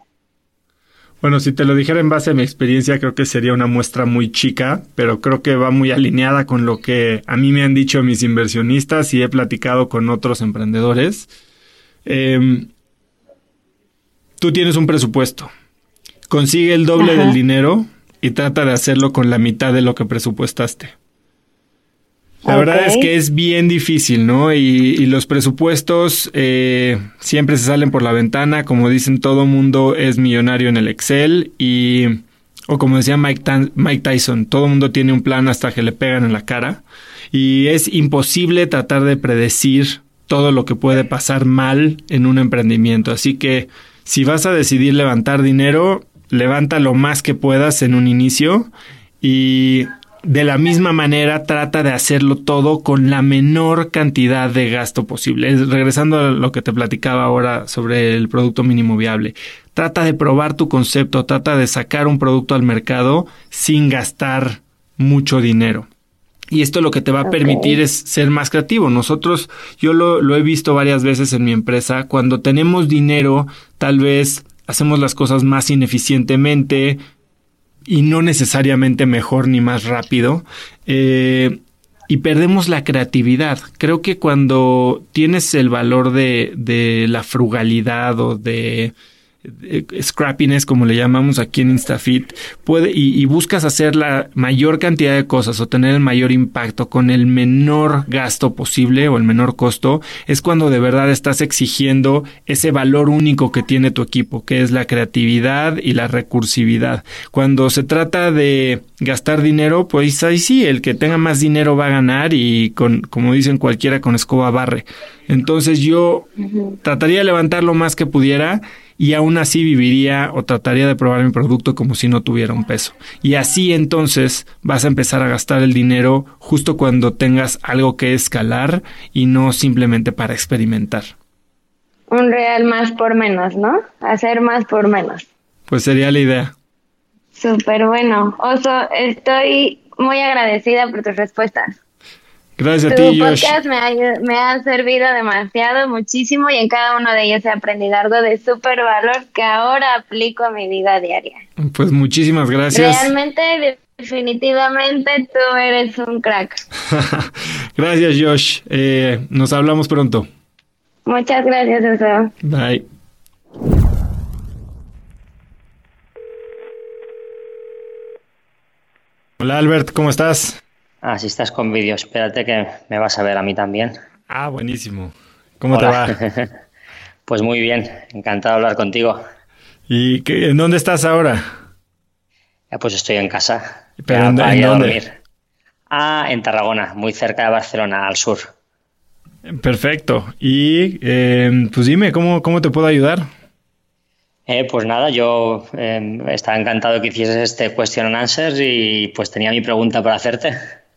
Bueno, si te lo dijera en base a mi experiencia, creo que sería una muestra muy chica, pero creo que va muy alineada con lo que a mí me han dicho mis inversionistas y he platicado con otros emprendedores. Em, tú tienes un presupuesto, consigue el doble del dinero y trata de hacerlo con la mitad de lo que presupuestaste. La verdad es que es bien difícil, ¿no? Y, los presupuestos eh, siempre se salen por la ventana. Como dicen, todo mundo es millonario en el Excel y, o como decía Mike, Mike Tyson, todo mundo tiene un plan hasta que le pegan en la cara. Y es imposible tratar de predecir todo lo que puede pasar mal en un emprendimiento. Así que si vas a decidir levantar dinero, levanta lo más que puedas en un inicio y de la misma manera trata de hacerlo todo con la menor cantidad de gasto posible. Regresando a lo que te platicaba ahora sobre el producto mínimo viable. Trata de probar tu concepto, trata de sacar un producto al mercado sin gastar mucho dinero. Y esto lo que te va a permitir es ser más creativo. Nosotros, yo lo, lo he visto varias veces en mi empresa, cuando tenemos dinero, tal vez hacemos las cosas más ineficientemente, y no necesariamente mejor ni más rápido. Eh, y perdemos la creatividad. Creo que cuando tienes el valor de, de la frugalidad o de scrappiness, como le llamamos aquí en InstaFit, puede, y, buscas hacer la mayor cantidad de cosas o tener el mayor impacto con el menor gasto posible o el menor costo, es cuando de verdad estás exigiendo ese valor único que tiene tu equipo, que es la creatividad y la recursividad. Cuando se trata de gastar dinero, pues ahí sí, el que tenga más dinero va a ganar y con, como dicen cualquiera con escoba barre. Entonces yo trataría de levantar lo más que pudiera y aún así viviría o trataría de probar mi producto como si no tuviera un peso. Y así entonces vas a empezar a gastar el dinero justo cuando tengas algo que escalar y no simplemente para experimentar. Un real más por menos, ¿no? Hacer más por menos. Pues sería la idea. Súper bueno. Oso, estoy muy agradecida por tus respuestas. Gracias a ti, Josh. podcast me ha, servido demasiado, muchísimo, y en cada uno de ellos he aprendido algo de súper valor que ahora aplico a mi vida diaria. Pues muchísimas gracias. Realmente, definitivamente, tú eres un crack. gracias, Josh. Eh, nos hablamos pronto. Muchas gracias, Oso. Bye. Hola, Albert, ¿cómo estás? Ah, si estás con vídeo, espérate que me vas a ver a mí también. Ah, buenísimo. ¿Cómo te va? pues muy bien, encantado de hablar contigo. ¿Y qué, en dónde estás ahora? pues estoy en casa. ¿Pero en, dónde? Ah, en Tarragona, muy cerca de Barcelona, al sur. Perfecto. Y eh, pues dime, ¿cómo, ¿cómo te puedo ayudar? Eh, pues nada, yo em, estaba encantado que hicieses este question and answers y pues tenía mi pregunta para hacerte.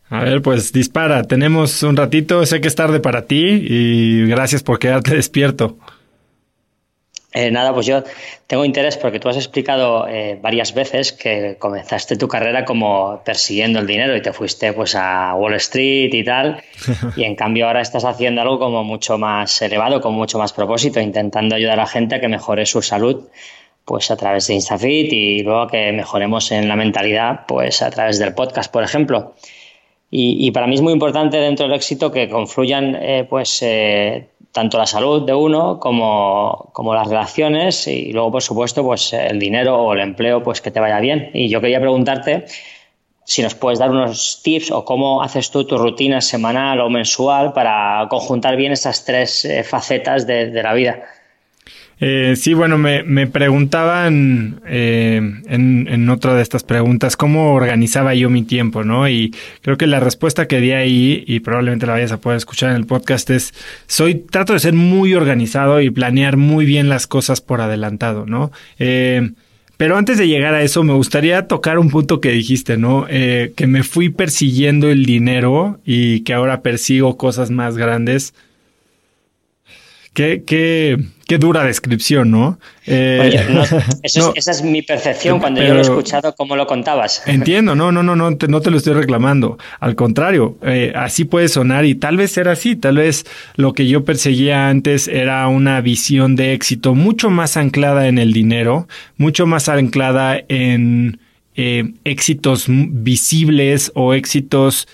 A ver, pues dispara. Tenemos un ratito. Sé que es tarde para ti y gracias por quedarte despierto. Eh, nada, pues yo tengo interés porque tú has explicado eh, varias veces que comenzaste tu carrera como persiguiendo el dinero y te fuiste pues a Wall Street y tal, y en cambio ahora estás haciendo algo como mucho más elevado, con mucho más propósito, intentando ayudar a la gente a que mejore su salud pues a través de InstaFit y luego que mejoremos en la mentalidad pues a través del podcast, por ejemplo. Y, para mí es muy importante dentro del éxito que confluyan eh, pues eh, tanto la salud de uno como, como, las relaciones y luego por supuesto pues el dinero o el empleo pues que te vaya bien. Y yo quería preguntarte si nos puedes dar unos tips o cómo haces tú tu rutina semanal o mensual para conjuntar bien esas tres eh, facetas de la vida. Eh, sí, bueno, me, me preguntaban eh, en, en, otra de estas preguntas cómo organizaba yo mi tiempo, ¿no? Y creo que la respuesta que di ahí, y probablemente la vayas a poder escuchar en el podcast, es soy, trato de ser muy organizado y planear muy bien las cosas por adelantado, ¿no? Eh, pero antes de llegar a eso, me gustaría tocar un punto que dijiste, ¿no? Eh, que me fui persiguiendo el dinero y que ahora persigo cosas más grandes Qué, qué, qué dura descripción, ¿no? Eh, esa es mi percepción cuando yo lo he escuchado, como lo contabas. Entiendo, no, no, no, no te, no te lo estoy reclamando. Al contrario, eh, así puede sonar y tal vez era así. Tal vez lo que yo perseguía antes era una visión de éxito mucho más anclada en el dinero, mucho más anclada en eh, éxitos visibles o éxitos,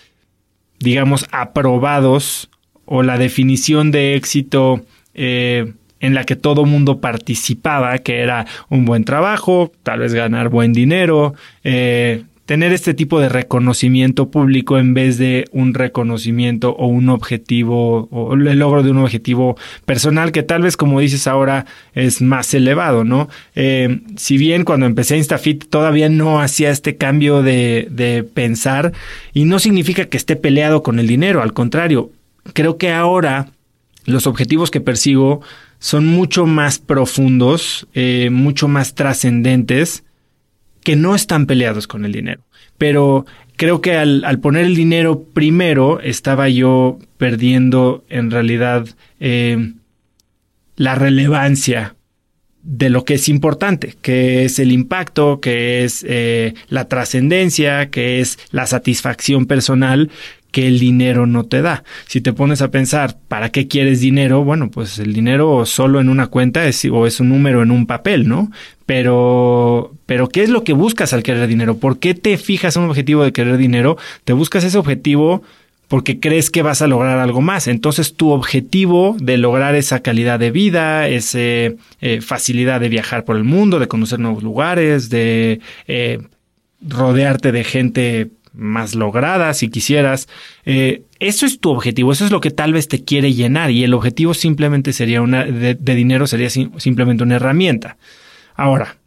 digamos, aprobados o la definición de éxito eh, en la que todo mundo participaba, que era un buen trabajo, tal vez ganar buen dinero, eh, tener este tipo de reconocimiento público en vez de un reconocimiento o un objetivo o el logro de un objetivo personal que tal vez como dices ahora es más elevado, ¿no? Eh, si bien cuando empecé InstaFit todavía no hacía este cambio de, de pensar y no significa que esté peleado con el dinero, al contrario, creo que ahora los objetivos que persigo son mucho más profundos, eh, mucho más trascendentes, que no están peleados con el dinero. Pero creo que al, poner el dinero primero, estaba yo perdiendo en realidad eh, la relevancia de lo que es importante, que es el impacto, que es eh, la trascendencia, que es la satisfacción personal que el dinero no te da. Si te pones a pensar, ¿para qué quieres dinero? Bueno, pues el dinero solo en una cuenta es, o es un número en un papel, ¿no? Pero, pero ¿qué es lo que buscas al querer dinero? ¿Por qué te fijas un objetivo de querer dinero? Te buscas ese objetivo porque crees que vas a lograr algo más. Entonces tu objetivo de lograr esa calidad de vida, esa eh, facilidad de viajar por el mundo, de conocer nuevos lugares, de eh, rodearte de gente más lograda, si quisieras. Eh, eso es tu objetivo, eso es lo que tal vez te quiere llenar y el objetivo simplemente sería una, de, dinero sería simplemente una herramienta. Ahora,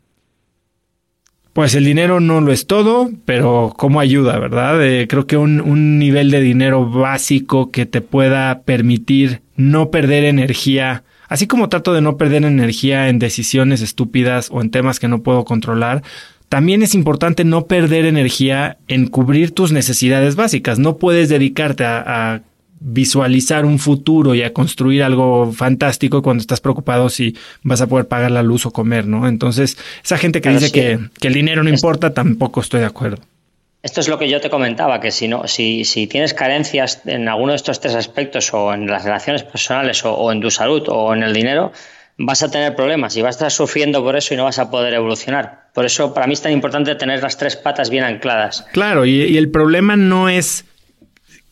pues el dinero no lo es todo, pero cómo ayuda, ¿verdad? Eh, creo que un, un nivel de dinero básico que te pueda permitir no perder energía Así como trato de no perder energía en decisiones estúpidas o en temas que no puedo controlar, también es importante no perder energía en cubrir tus necesidades básicas. No puedes dedicarte a, visualizar un futuro y a construir algo fantástico cuando estás preocupado si vas a poder pagar la luz o comer, ¿no? Entonces, esa gente que dice que, el dinero no importa, tampoco estoy de acuerdo. Esto es lo que yo te comentaba, que si no, si, si tienes carencias en alguno de estos tres aspectos, o en las relaciones personales, o en tu salud, o en el dinero, vas a tener problemas y vas a estar sufriendo por eso y no vas a poder evolucionar. Por eso para mí es tan importante tener las tres patas bien ancladas. Claro, y, el problema no es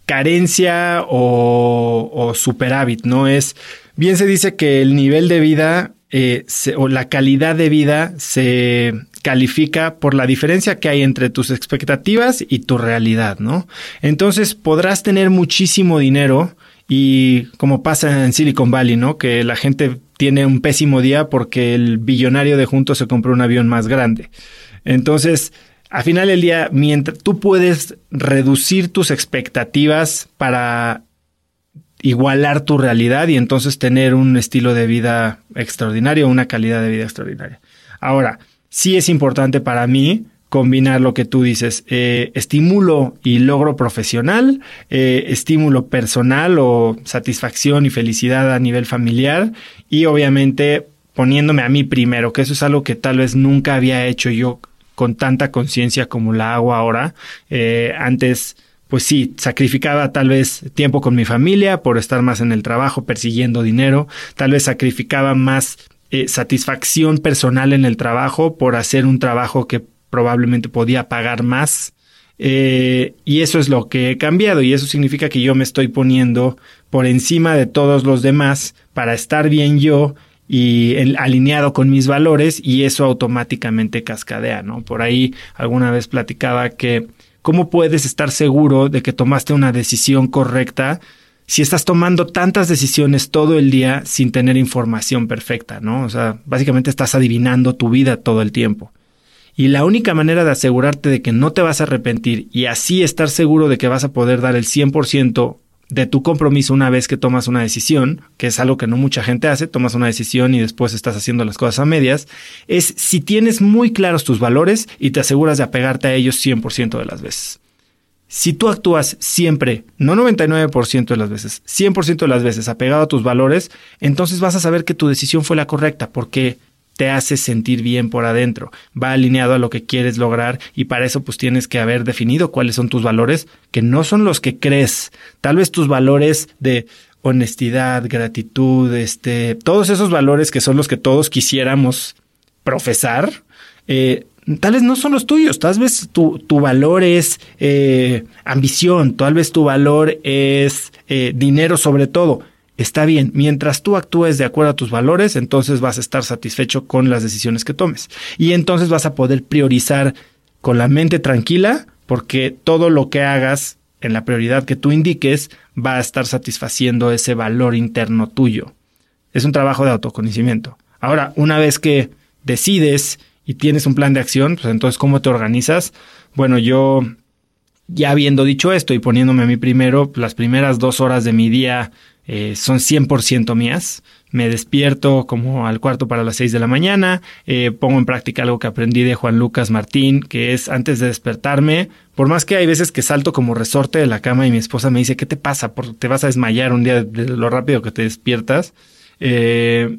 carencia o, superávit, no es... Bien se dice que el nivel de vida eh, o la calidad de vida se califica por la diferencia que hay entre tus expectativas y tu realidad, ¿no? Entonces podrás tener muchísimo dinero y como pasa en Silicon Valley, ¿no? Que la gente tiene un pésimo día porque el billonario de juntos se compró un avión más grande. Entonces, al final del día, mientras tú puedes reducir tus expectativas para igualar tu realidad y entonces tener un estilo de vida extraordinario, una calidad de vida extraordinaria. Ahora, sí es importante para mí combinar lo que tú dices, eh, estímulo y logro profesional, eh, estímulo personal o satisfacción y felicidad a nivel familiar y obviamente poniéndome a mí primero, que eso es algo que tal vez nunca había hecho yo con tanta conciencia como la hago ahora. Eh, antes, pues sí, sacrificaba tal vez tiempo con mi familia por estar más en el trabajo persiguiendo dinero, tal vez sacrificaba más satisfacción personal en el trabajo por hacer un trabajo que probablemente podía pagar más. Eh, y eso es lo que he cambiado y eso significa que yo me estoy poniendo por encima de todos los demás para estar bien yo y alineado con mis valores y eso automáticamente cascadea, ¿no? Por ahí alguna vez platicaba que cómo puedes estar seguro de que tomaste una decisión correcta si estás tomando tantas decisiones todo el día sin tener información perfecta, ¿no? O sea, básicamente estás adivinando tu vida todo el tiempo. Y la única manera de asegurarte de que no te vas a arrepentir y así estar seguro de que vas a poder dar el 100% de tu compromiso una vez que tomas una decisión, que es algo que no mucha gente hace, tomas una decisión y después estás haciendo las cosas a medias, es si tienes muy claros tus valores y te aseguras de apegarte a ellos 100% de las veces. si tú actúas siempre, no 99% de las veces, 100% de las veces apegado a tus valores, entonces vas a saber que tu decisión fue la correcta porque te hace sentir bien por adentro, va alineado a lo que quieres lograr y para eso pues tienes que haber definido cuáles son tus valores, que no son los que crees, tal vez tus valores de honestidad, gratitud, este, todos esos valores que son los que todos quisiéramos profesar, eh, tal vez no son los tuyos, tal vez tu, tu valor es eh, ambición, tal vez tu valor es eh, dinero sobre todo. Está bien, mientras tú actúes de acuerdo a tus valores, entonces vas a estar satisfecho con las decisiones que tomes. Y entonces vas a poder priorizar con la mente tranquila, porque todo lo que hagas en la prioridad que tú indiques va a estar satisfaciendo ese valor interno tuyo. Es un trabajo de autoconocimiento. Ahora, una vez que decides y tienes un plan de acción, pues entonces, ¿cómo te organizas? Bueno, yo, ya habiendo dicho esto y poniéndome a mí primero, las primeras dos horas de mi día eh, son 100% mías. Me despierto como al cuarto para las seis de la mañana, eh, pongo en práctica algo que aprendí de Juan Lucas Martín, que es antes de despertarme, por más que hay veces que salto como resorte de la cama y mi esposa me dice, ¿qué te pasa? Te vas a desmayar un día de lo rápido que te despiertas. Eh,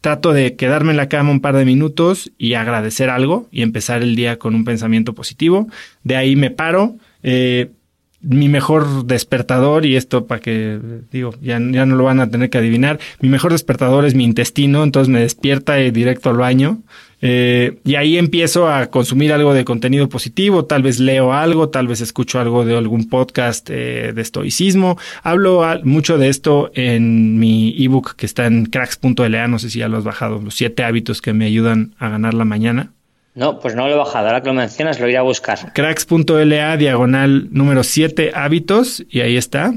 trato de quedarme en la cama un par de minutos y agradecer algo y empezar el día con un pensamiento positivo. De ahí me paro. Eh, mi mejor despertador, y esto para que, digo, ya, ya no lo van a tener que adivinar, mi mejor despertador es mi intestino, entonces me despierta directo al baño. Eh, y ahí empiezo a consumir algo de contenido positivo, tal vez leo algo, tal vez escucho algo de algún podcast eh, de estoicismo. Hablo mucho de esto en mi ebook que está en cracks.la, no sé si ya lo has bajado, los siete hábitos que me ayudan a ganar la mañana. No, pues no lo he bajado. Ahora que lo mencionas, lo iré a buscar. Cracks.la, diagonal número siete hábitos, y ahí está.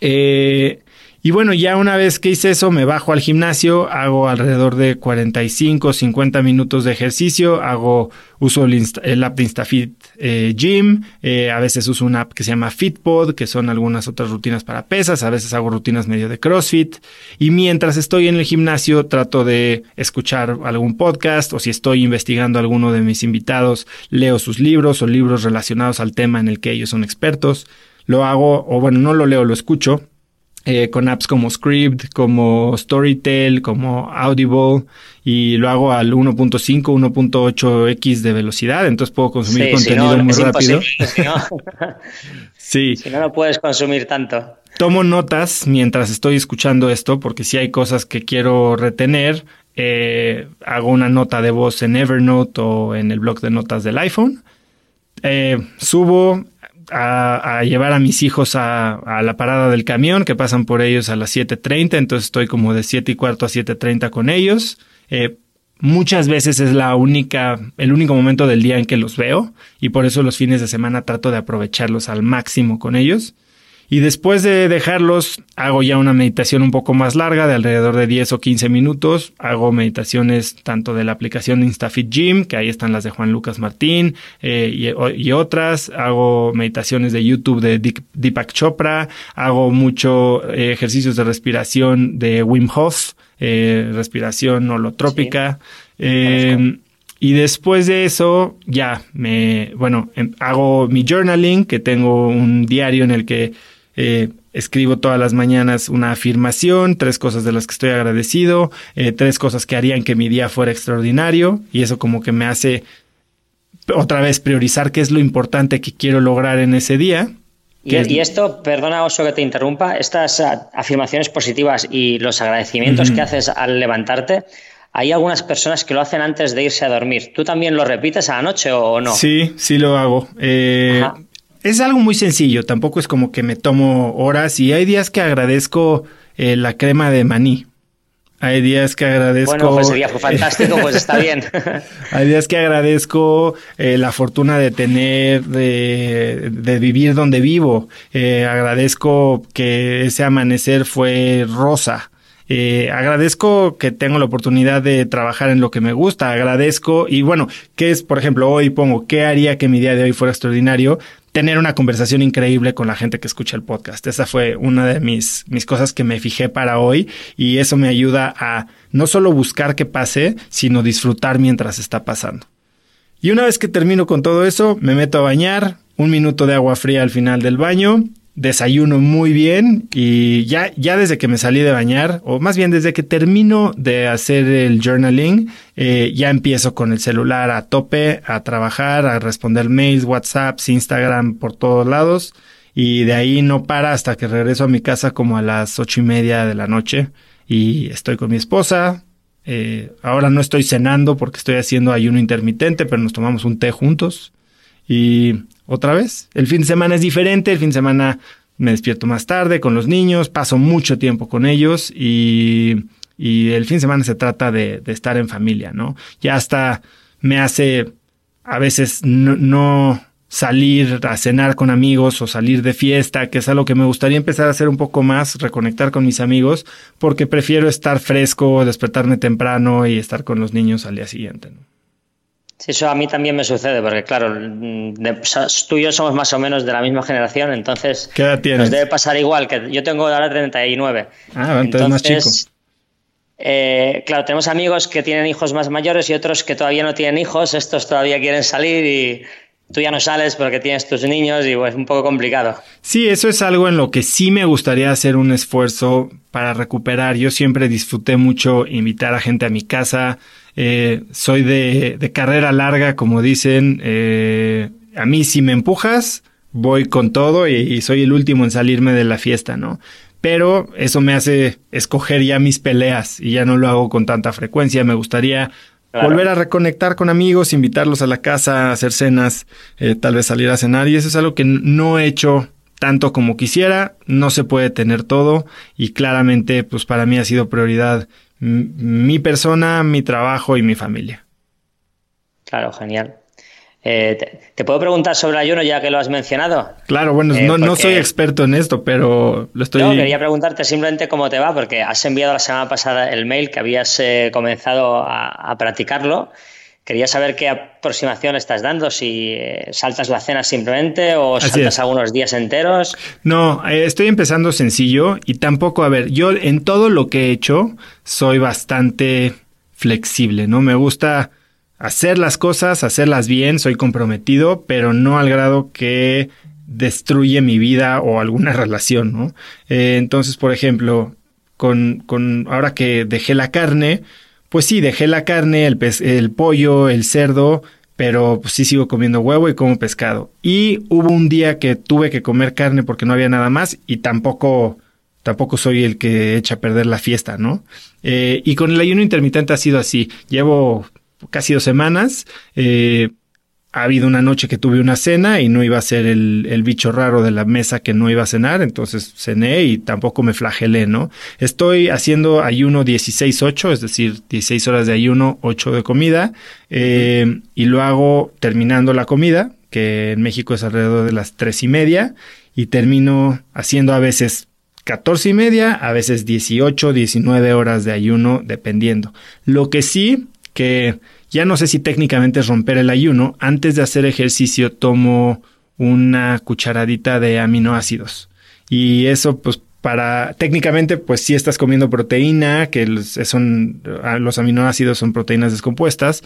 Eh, y bueno, ya una vez que hice eso, me bajo al gimnasio, hago alrededor de 45, 50 minutos de ejercicio, hago, uso el, app de InstaFit eh, Gym, eh, a veces uso una app que se llama Fitpod, que son algunas otras rutinas para pesas, a veces hago rutinas medio de CrossFit, y mientras estoy en el gimnasio trato de escuchar algún podcast, o si estoy investigando alguno de mis invitados, leo sus libros o libros relacionados al tema en el que ellos son expertos. Lo hago, o bueno, no lo leo, lo escucho eh, con apps como Script, como Storytel, como Audible y lo hago al 1.5, 1.8x de velocidad, entonces puedo consumir contenido muy rápido. Si no, sí. Si no, no puedes consumir tanto. Tomo notas mientras estoy escuchando esto, porque si hay cosas que quiero retener, eh, hago una nota de voz en Evernote o en el blog de notas del iPhone. Eh, subo, a, llevar a mis hijos a, la parada del camión, que pasan por ellos a las 7.30, entonces estoy como de 7 y cuarto a 7.30 con ellos. Eh, muchas veces es la única, el único momento del día en que los veo y por eso los fines de semana trato de aprovecharlos al máximo con ellos. Y después de dejarlos, hago ya una meditación un poco más larga, de alrededor de 10 o 15 minutos. Hago meditaciones tanto de la aplicación InstaFit Gym, que ahí están las de Juan Lucas Martín, eh, y, otras. Hago meditaciones de YouTube de Deepak Chopra. Hago mucho eh, ejercicios de respiración de Wim Hof, eh, respiración holotrópica. Y después de eso, ya me, bueno, em, hago mi journaling, que tengo un diario en el que eh, escribo todas las mañanas una afirmación, tres cosas de las que estoy agradecido, eh, tres cosas que harían que mi día fuera extraordinario y eso como que me hace otra vez priorizar qué es lo importante que quiero lograr en ese día. Y, esto, perdona Oso que te interrumpa, estas afirmaciones positivas y los agradecimientos que haces al levantarte, hay algunas personas que lo hacen antes de irse a dormir. ¿Tú también lo repites a la noche o no? Sí, sí lo hago. Eh, es algo muy sencillo, tampoco es como que me tomo horas y hay días que agradezco eh, la crema de maní. Hay días que agradezco. Bueno, pues sería fantástico, pues está bien. hay días que agradezco eh, la fortuna de tener, de, de vivir donde vivo. Eh, agradezco que ese amanecer fue rosa. Eh, agradezco que tengo la oportunidad de trabajar en lo que me gusta, agradezco y bueno, ¿qué es, por ejemplo, hoy pongo, ¿qué haría que mi día de hoy fuera extraordinario? tener una conversación increíble con la gente que escucha el podcast. Esa fue una de mis, mis cosas que me fijé para hoy y eso me ayuda a no solo buscar que pase, sino disfrutar mientras está pasando. Y una vez que termino con todo eso, me meto a bañar un minuto de agua fría al final del baño, desayuno muy bien y ya, ya desde que me salí de bañar, o más bien desde que termino de hacer el journaling, eh, ya empiezo con el celular a tope, a trabajar, a responder mails, WhatsApps, Instagram por todos lados. Y de ahí no para hasta que regreso a mi casa como a las ocho y media de la noche y estoy con mi esposa. Eh, ahora no estoy cenando porque estoy haciendo ayuno intermitente, pero nos tomamos un té juntos. Y otra vez, el fin de semana es diferente, el fin de semana me despierto más tarde con los niños, paso mucho tiempo con ellos y, y el fin de semana se trata de, de, estar en familia, ¿no? Ya hasta me hace a veces no, no salir a cenar con amigos o salir de fiesta, que es algo que me gustaría empezar a hacer un poco más, reconectar con mis amigos, porque prefiero estar fresco, despertarme temprano y estar con los niños al día siguiente. ¿no? Sí, eso a mí también me sucede, porque claro, tú y yo somos más o menos de la misma generación, entonces ¿Qué edad tienes? nos debe pasar igual, que yo tengo ahora 39. Ah, entonces, más chico. Eh, claro, tenemos amigos que tienen hijos más mayores y otros que todavía no tienen hijos, estos todavía quieren salir y tú ya no sales porque tienes tus niños y pues, es un poco complicado. Sí, eso es algo en lo que sí me gustaría hacer un esfuerzo para recuperar. Yo siempre disfruté mucho invitar a gente a mi casa, eh, soy de, de, carrera larga, como dicen. Eh, a mí si me empujas, voy con todo y, soy el último en salirme de la fiesta, ¿no? Pero eso me hace escoger ya mis peleas y ya no lo hago con tanta frecuencia. Me gustaría volver a reconectar con amigos, invitarlos a la casa, hacer cenas, eh, tal vez salir a cenar y eso es algo que no he hecho tanto como quisiera, no se puede tener todo y claramente pues para mí ha sido prioridad mi persona, mi trabajo y mi familia. Claro, genial. Eh, te, puedo preguntar sobre ayuno ya que lo has mencionado? Claro, bueno, eh, no, soy experto en esto, pero lo estoy... No, quería preguntarte simplemente cómo te va, porque has enviado la semana pasada el mail que habías eh, comenzado a, practicarlo. Quería saber qué aproximación estás dando, si saltas la cena simplemente o saltas algunos días enteros. No, estoy empezando sencillo y tampoco, a ver, yo en todo lo que he hecho soy bastante flexible, ¿no? Me gusta hacer las cosas, hacerlas bien, soy comprometido, pero no al grado que destruye mi vida o alguna relación, ¿no? Eh, entonces, por ejemplo, con, con, ahora que dejé la carne, pues sí, dejé la carne, el, el pollo, el cerdo, pero pues sí sigo comiendo huevo y como pescado. Y hubo un día que tuve que comer carne porque no había nada más y tampoco, tampoco soy el que echa a perder la fiesta, ¿no? Eh, y con el ayuno intermitente ha sido así. Llevo casi dos semanas. Eh, ha habido una noche que tuve una cena y no iba a ser el, bicho raro de la mesa que no iba a cenar, entonces cené y tampoco me flagelé, ¿no? Estoy haciendo ayuno 16-8, es decir, 16 horas de ayuno, 8 de comida, eh, y lo hago terminando la comida, que en México es alrededor de las tres y media, y termino haciendo a veces 14 y media, a veces 18, 19 horas de ayuno, dependiendo. Lo que sí que ya no sé si técnicamente es romper el ayuno, antes de hacer ejercicio tomo una cucharadita de aminoácidos. Y eso, pues, para técnicamente, pues sí estás comiendo proteína, que son ah, los aminoácidos son proteínas descompuestas,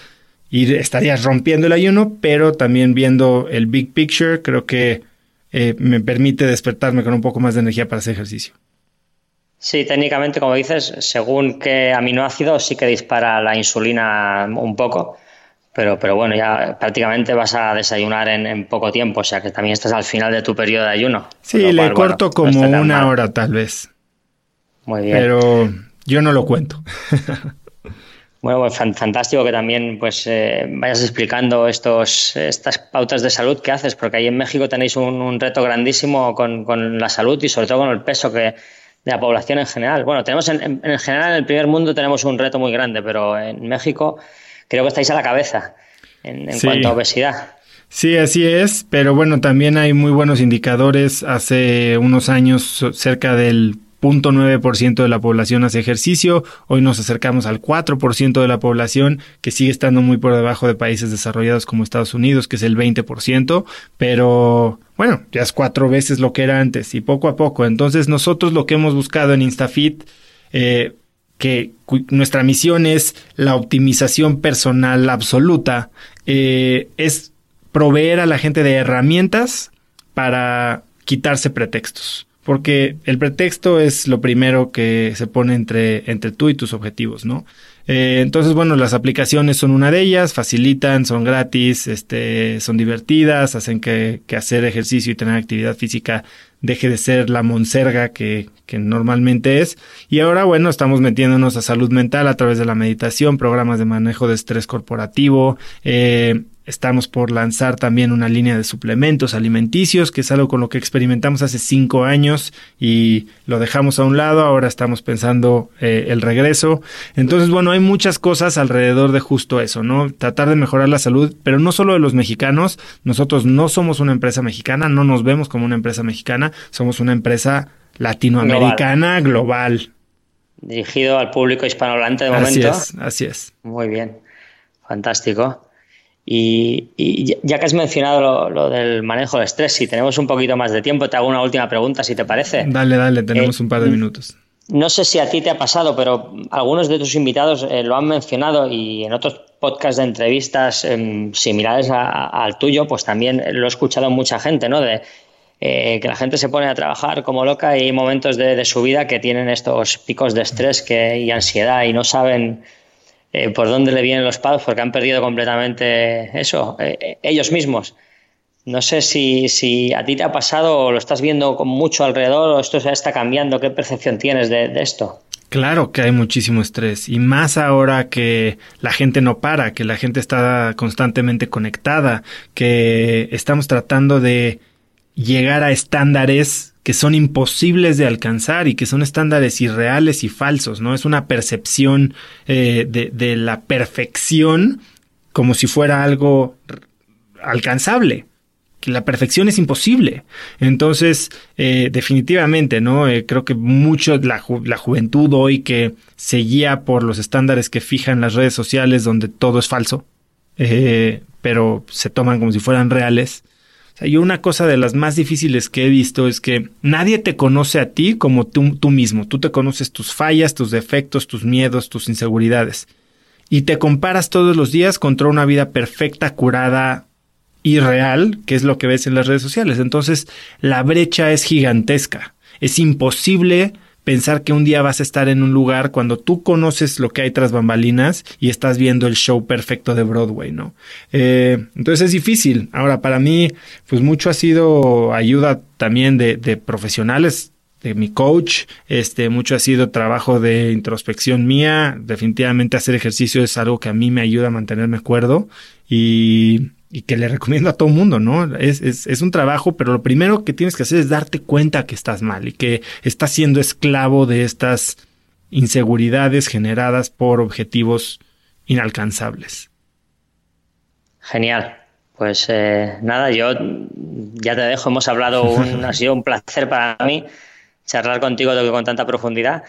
y estarías rompiendo el ayuno, pero también viendo el big picture, creo que eh, me permite despertarme con un poco más de energía para hacer ejercicio. Sí, técnicamente, como dices, según qué aminoácido sí que dispara la insulina un poco, pero, pero bueno, ya prácticamente vas a desayunar en, poco tiempo, o sea que también estás al final de tu periodo de ayuno. Sí, le corto como una hora tal vez. Muy bien. Pero yo no lo cuento. Bueno, pues fantástico que también pues eh, vayas explicando estos, estas pautas de salud que haces, porque ahí en México tenéis un, reto grandísimo con, con, la salud y sobre todo con el peso que, de la población en general. Bueno, tenemos en, en, general en el primer mundo tenemos un reto muy grande, pero en México creo que estáis a la cabeza en, cuanto a obesidad. Sí, así es, pero bueno, también hay muy buenos indicadores. Hace unos años cerca del 0.9% de la población hace ejercicio, hoy nos acercamos al 4% de la población, que sigue estando muy por debajo de países desarrollados como Estados Unidos, que es el 20%, pero bueno, ya es cuatro veces lo que era antes y poco a poco. Entonces nosotros lo que hemos buscado en InstaFit, eh, que nuestra misión es la optimización personal absoluta, eh, es proveer a la gente de herramientas para quitarse pretextos. Porque el pretexto es lo primero que se pone entre, entre tú y tus objetivos, ¿no? Eh, entonces, bueno, las aplicaciones son una de ellas, facilitan, son gratis, este, son divertidas, hacen que, que hacer ejercicio y tener actividad física deje de ser la monserga que, que normalmente es. Y ahora, bueno, estamos metiéndonos a salud mental a través de la meditación, programas de manejo de estrés corporativo, eh, Estamos por lanzar también una línea de suplementos alimenticios, que es algo con lo que experimentamos hace cinco años y lo dejamos a un lado. Ahora estamos pensando eh, el regreso. Entonces, bueno, hay muchas cosas alrededor de justo eso, ¿no? Tratar de mejorar la salud, pero no solo de los mexicanos. Nosotros no somos una empresa mexicana, no nos vemos como una empresa mexicana, somos una empresa latinoamericana global. Dirigido al público hispanohablante de momento. Así es, así es. Muy bien, fantástico. Y, ya que has mencionado lo, del manejo del estrés, si tenemos un poquito más de tiempo, te hago una última pregunta, si te parece. Dale, dale, tenemos eh, un par de minutos. No sé si a ti te ha pasado, pero algunos de tus invitados eh, lo han mencionado y en otros podcasts de entrevistas em, similares al tuyo, pues también lo he escuchado mucha gente, ¿no? De eh, que la gente se pone a trabajar como loca y hay momentos de, su vida que tienen estos picos de estrés que, y ansiedad y no saben eh, por dónde le vienen los pagos porque han perdido completamente eso, eh, eh, ellos mismos. No sé si, si, a ti te ha pasado o lo estás viendo con mucho alrededor o esto ya está cambiando. ¿Qué percepción tienes de, esto? Claro que hay muchísimo estrés y más ahora que la gente no para, que la gente está constantemente conectada, que estamos tratando de llegar a estándares que son imposibles de alcanzar y que son estándares irreales y falsos, ¿no? Es una percepción eh, de, de, la perfección como si fuera algo alcanzable. Que la perfección es imposible. Entonces, eh, definitivamente, ¿no? Eh, creo que mucho la, la juventud hoy que se guía por los estándares que fijan las redes sociales donde todo es falso, pero se toman como si fueran reales, y una cosa de las más difíciles que he visto es que nadie te conoce a ti como tú, tú mismo. Tú te conoces tus fallas, tus defectos, tus miedos, tus inseguridades. Y te comparas todos los días contra una vida perfecta, curada y real, que es lo que ves en las redes sociales. Entonces, la brecha es gigantesca. Es imposible pensar que un día vas a estar en un lugar cuando tú conoces lo que hay tras bambalinas y estás viendo el show perfecto de Broadway, ¿no? Eh, entonces es difícil. Ahora, para mí, pues mucho ha sido ayuda también de, de profesionales de mi coach, este, mucho ha sido trabajo de introspección mía, definitivamente hacer ejercicio es algo que a mí me ayuda a mantenerme cuerdo y, y que le recomiendo a todo el mundo, ¿no? Es, es, es, un trabajo, pero lo primero que tienes que hacer es darte cuenta que estás mal y que estás siendo esclavo de estas inseguridades generadas por objetivos inalcanzables. Genial. Pues eh, nada, yo ya te dejo, hemos hablado, un, ha sido un placer para mí charlar contigo con tanta profundidad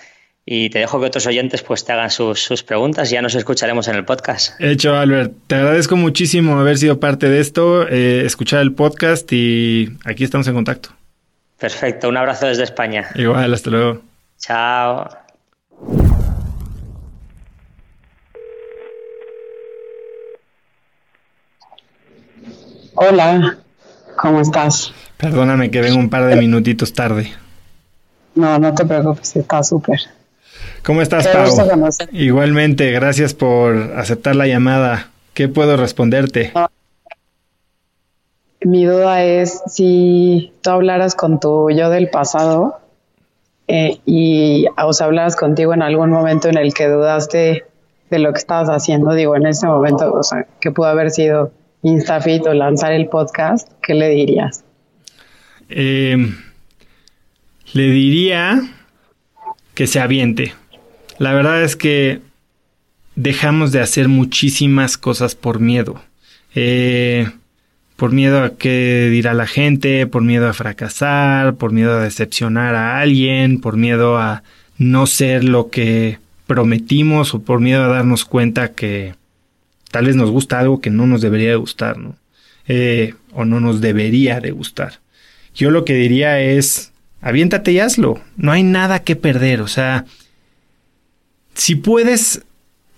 y te dejo que otros oyentes pues te hagan sus, preguntas y ya nos escucharemos en el podcast. Hecho, Albert. Te agradezco muchísimo haber sido parte de esto, eh, escuchar el podcast y aquí estamos en contacto. Perfecto, un abrazo desde España. Igual, hasta luego. Chao. Hola, ¿cómo estás? Perdóname que vengo un par de minutitos tarde. No, no te preocupes, está súper. ¿Cómo estás, Pau? Igualmente, gracias por aceptar la llamada. ¿Qué puedo responderte? Mi duda es si tú hablaras con tu yo del pasado eh, y o sea, hablaras contigo en algún momento en el que dudaste de lo que estabas haciendo, digo, en ese momento, o sea, que pudo haber sido Instafit o lanzar el podcast, ¿qué le dirías? Eh, le diría que se aviente. La verdad es que dejamos de hacer muchísimas cosas por miedo. Eh, por miedo a qué dirá la gente, por miedo a fracasar, por miedo a decepcionar a alguien, por miedo a no ser lo que prometimos o por miedo a darnos cuenta que tal vez nos gusta algo que no nos debería de gustar, ¿no? Eh, o no nos debería de gustar. Yo lo que diría es aviéntate y hazlo. No hay nada que perder. O sea, si puedes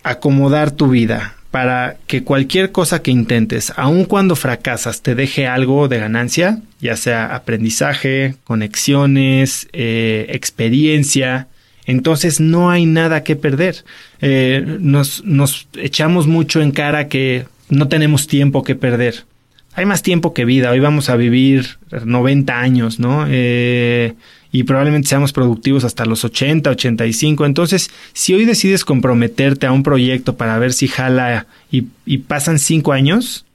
acomodar tu vida para que cualquier cosa que intentes, aun cuando fracasas, te deje algo de ganancia, ya sea aprendizaje, conexiones, eh, experiencia, entonces no hay nada que perder. Eh, nos, nos echamos mucho en cara que no tenemos tiempo que perder. Hay más tiempo que vida. Hoy vamos a vivir 90 años, ¿no? Eh, y probablemente seamos productivos hasta los 80, 85. Entonces, si hoy decides comprometerte a un proyecto para ver si jala y, y pasan 5 años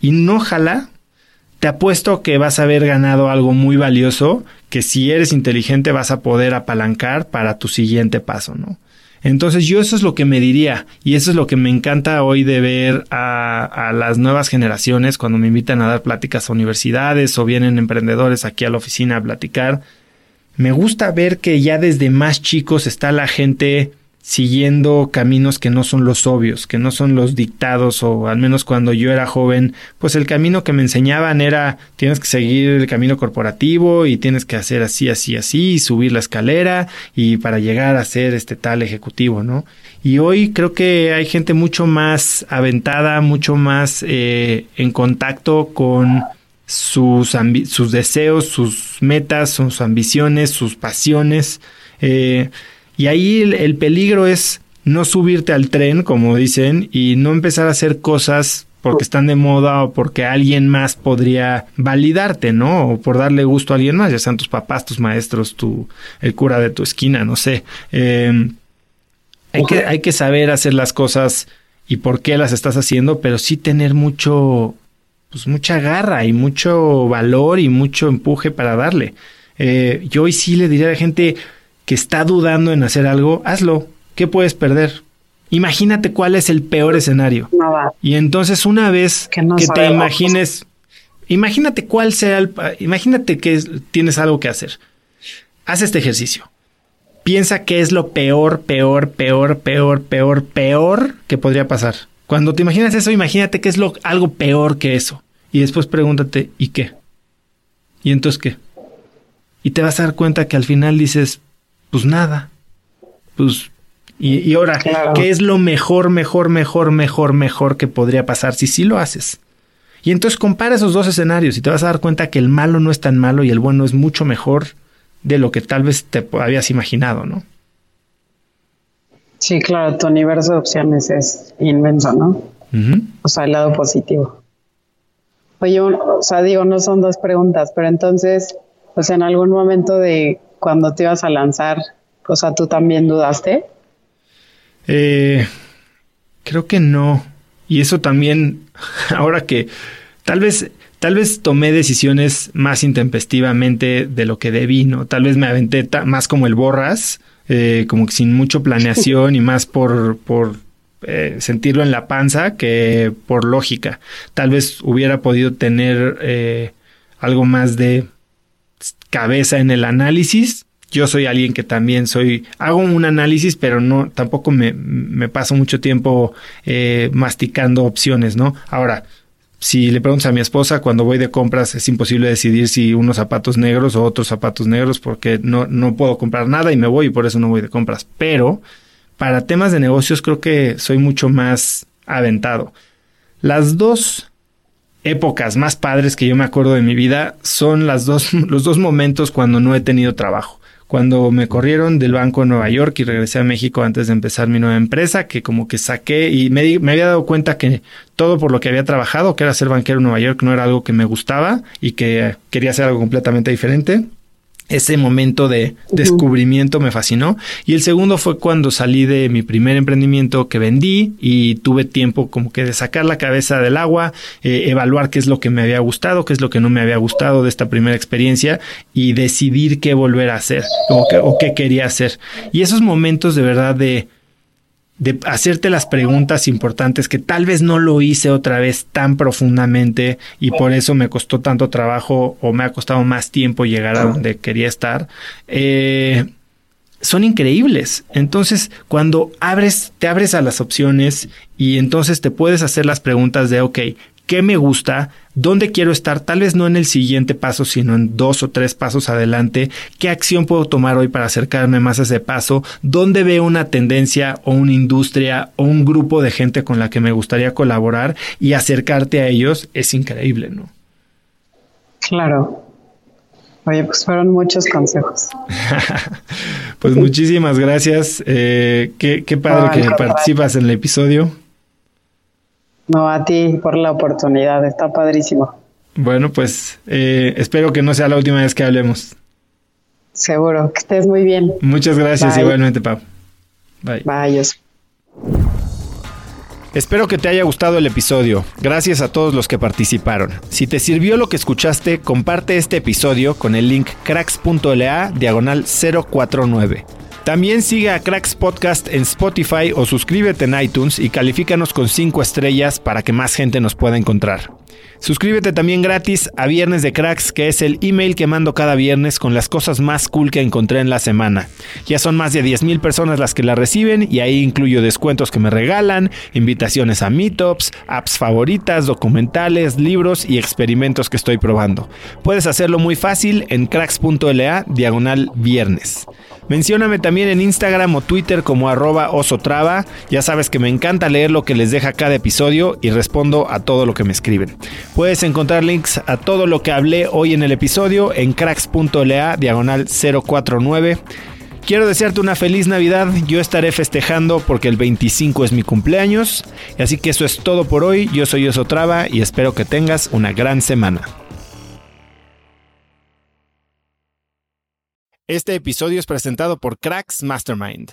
y no jala, te apuesto que vas a haber ganado algo muy valioso que si eres inteligente vas a poder apalancar para tu siguiente paso, ¿no? Entonces yo eso es lo que me diría y eso es lo que me encanta hoy de ver a, a, las nuevas generaciones cuando me invitan a dar pláticas a universidades o vienen emprendedores aquí a la oficina a platicar. Me gusta ver que ya desde más chicos está la gente siguiendo caminos que no son los obvios, que no son los dictados o al menos cuando yo era joven, pues el camino que me enseñaban era tienes que seguir el camino corporativo y tienes que hacer así, así, así, y subir la escalera y para llegar a ser este tal ejecutivo, ¿no? Y hoy creo que hay gente mucho más aventada, mucho más eh, en contacto con sus, sus deseos, sus metas, sus ambiciones, sus pasiones. Eh, y ahí el, peligro es no subirte al tren, como dicen, y no empezar a hacer cosas porque están de moda o porque alguien más podría validarte, ¿no? O por darle gusto a alguien más, ya sean tus papás, tus maestros, tu, el cura de tu esquina, no sé. Eh, hay, que, hay que saber hacer las cosas y por qué las estás haciendo, pero sí tener mucho, pues mucha garra y mucho valor y mucho empuje para darle. Eh, yo hoy sí le diría a la gente, que está dudando en hacer algo, hazlo. ¿Qué puedes perder? Imagínate cuál es el peor escenario. Y entonces una vez que, te imagines, imagínate cuál sea el, imagínate que tienes algo que hacer. Haz este ejercicio. Piensa qué es lo peor, peor, peor, peor, peor, peor que podría pasar. Cuando te imaginas eso, imagínate qué es lo algo peor que eso. Y después pregúntate, ¿y qué? ¿Y entonces qué? Y te vas a dar cuenta que al final dices, pues nada. Pues, y, ahora, ¿qué es lo mejor, mejor, mejor, mejor, mejor que podría pasar si sí lo haces? Y entonces compara esos dos escenarios y te vas a dar cuenta que el malo no es tan malo y el bueno es mucho mejor de lo que tal vez te habías imaginado, ¿no? Sí, claro, tu universo de opciones es inmenso, ¿no? O sea, el lado positivo. Oye, o sea, digo, no son dos preguntas, pero entonces, pues en algún momento de cuando te ibas a lanzar, o sea, tú también dudaste? Eh, creo que no. Y eso también, ahora que tal vez, tal vez tomé decisiones más intempestivamente de lo que debí, ¿no? Tal vez me aventé más como el borras, eh, como que sin mucho planeación y más por, eh, sentirlo en la panza que por lógica. Tal vez hubiera podido tener eh, algo más de cabeza en el análisis. Yo soy alguien que también soy, hago un análisis, pero no, tampoco me, me paso mucho tiempo eh, masticando opciones, ¿no? Ahora, si le preguntas a mi esposa cuando voy de compras es imposible decidir si unos zapatos negros o otros zapatos negros porque no, no puedo comprar nada y me voy y por eso no voy de compras. Pero para temas de negocios creo que soy mucho más aventado. Las dos épocas más padres que yo me acuerdo de mi vida son las dos, los dos momentos cuando no he tenido trabajo. Cuando me corrieron del banco de Nueva York y regresé a México antes de empezar mi nueva empresa, que como que saqué y me, me había dado cuenta que todo por lo que había trabajado, que era ser banquero en Nueva York, no era algo que me gustaba y que quería hacer algo completamente diferente ese momento de descubrimiento me fascinó. Y el segundo fue cuando salí de mi primer emprendimiento que vendí y tuve tiempo como que de sacar la cabeza del agua, eh, evaluar qué es lo que me había gustado, qué es lo que no me había gustado de esta primera experiencia y decidir qué volver a hacer o, o qué quería hacer. Y esos momentos de verdad de de hacerte las preguntas importantes que tal vez no lo hice otra vez tan profundamente y por eso me costó tanto trabajo o me ha costado más tiempo llegar a donde quería estar, eh, son increíbles. Entonces, cuando abres, te abres a las opciones y entonces te puedes hacer las preguntas de, ok, qué me gusta, dónde quiero estar, tal vez no en el siguiente paso, sino en dos o tres pasos adelante, qué acción puedo tomar hoy para acercarme más a ese paso, dónde veo una tendencia o una industria o un grupo de gente con la que me gustaría colaborar y acercarte a ellos es increíble, ¿no? Claro. Oye, pues fueron muchos consejos. pues muchísimas gracias. Eh, qué, qué, padre que participas en el episodio. No, a ti por la oportunidad, está padrísimo. Bueno, pues eh, espero que no sea la última vez que hablemos. Seguro, que estés muy bien. Muchas gracias igualmente, Pau. Bye. Bye. Espero que te haya gustado el episodio. Gracias a todos los que participaron. Si te sirvió lo que escuchaste, comparte este episodio con el link cracks.la diagonal 049. También sigue a Cracks Podcast en Spotify o suscríbete en iTunes y califícanos con 5 estrellas para que más gente nos pueda encontrar. Suscríbete también gratis a Viernes de Cracks, que es el email que mando cada viernes con las cosas más cool que encontré en la semana. Ya son más de 10.000 personas las que la reciben y ahí incluyo descuentos que me regalan, invitaciones a meetups, apps favoritas, documentales, libros y experimentos que estoy probando. Puedes hacerlo muy fácil en cracks.la diagonal viernes. Mencióname también en Instagram o Twitter como arroba osotrava. Ya sabes que me encanta leer lo que les deja cada episodio y respondo a todo lo que me escriben. Puedes encontrar links a todo lo que hablé hoy en el episodio en cracks.la diagonal 049. Quiero desearte una feliz Navidad. Yo estaré festejando porque el 25 es mi cumpleaños. Así que eso es todo por hoy. Yo soy Osotrava y espero que tengas una gran semana. Este episodio es presentado por Cracks Mastermind.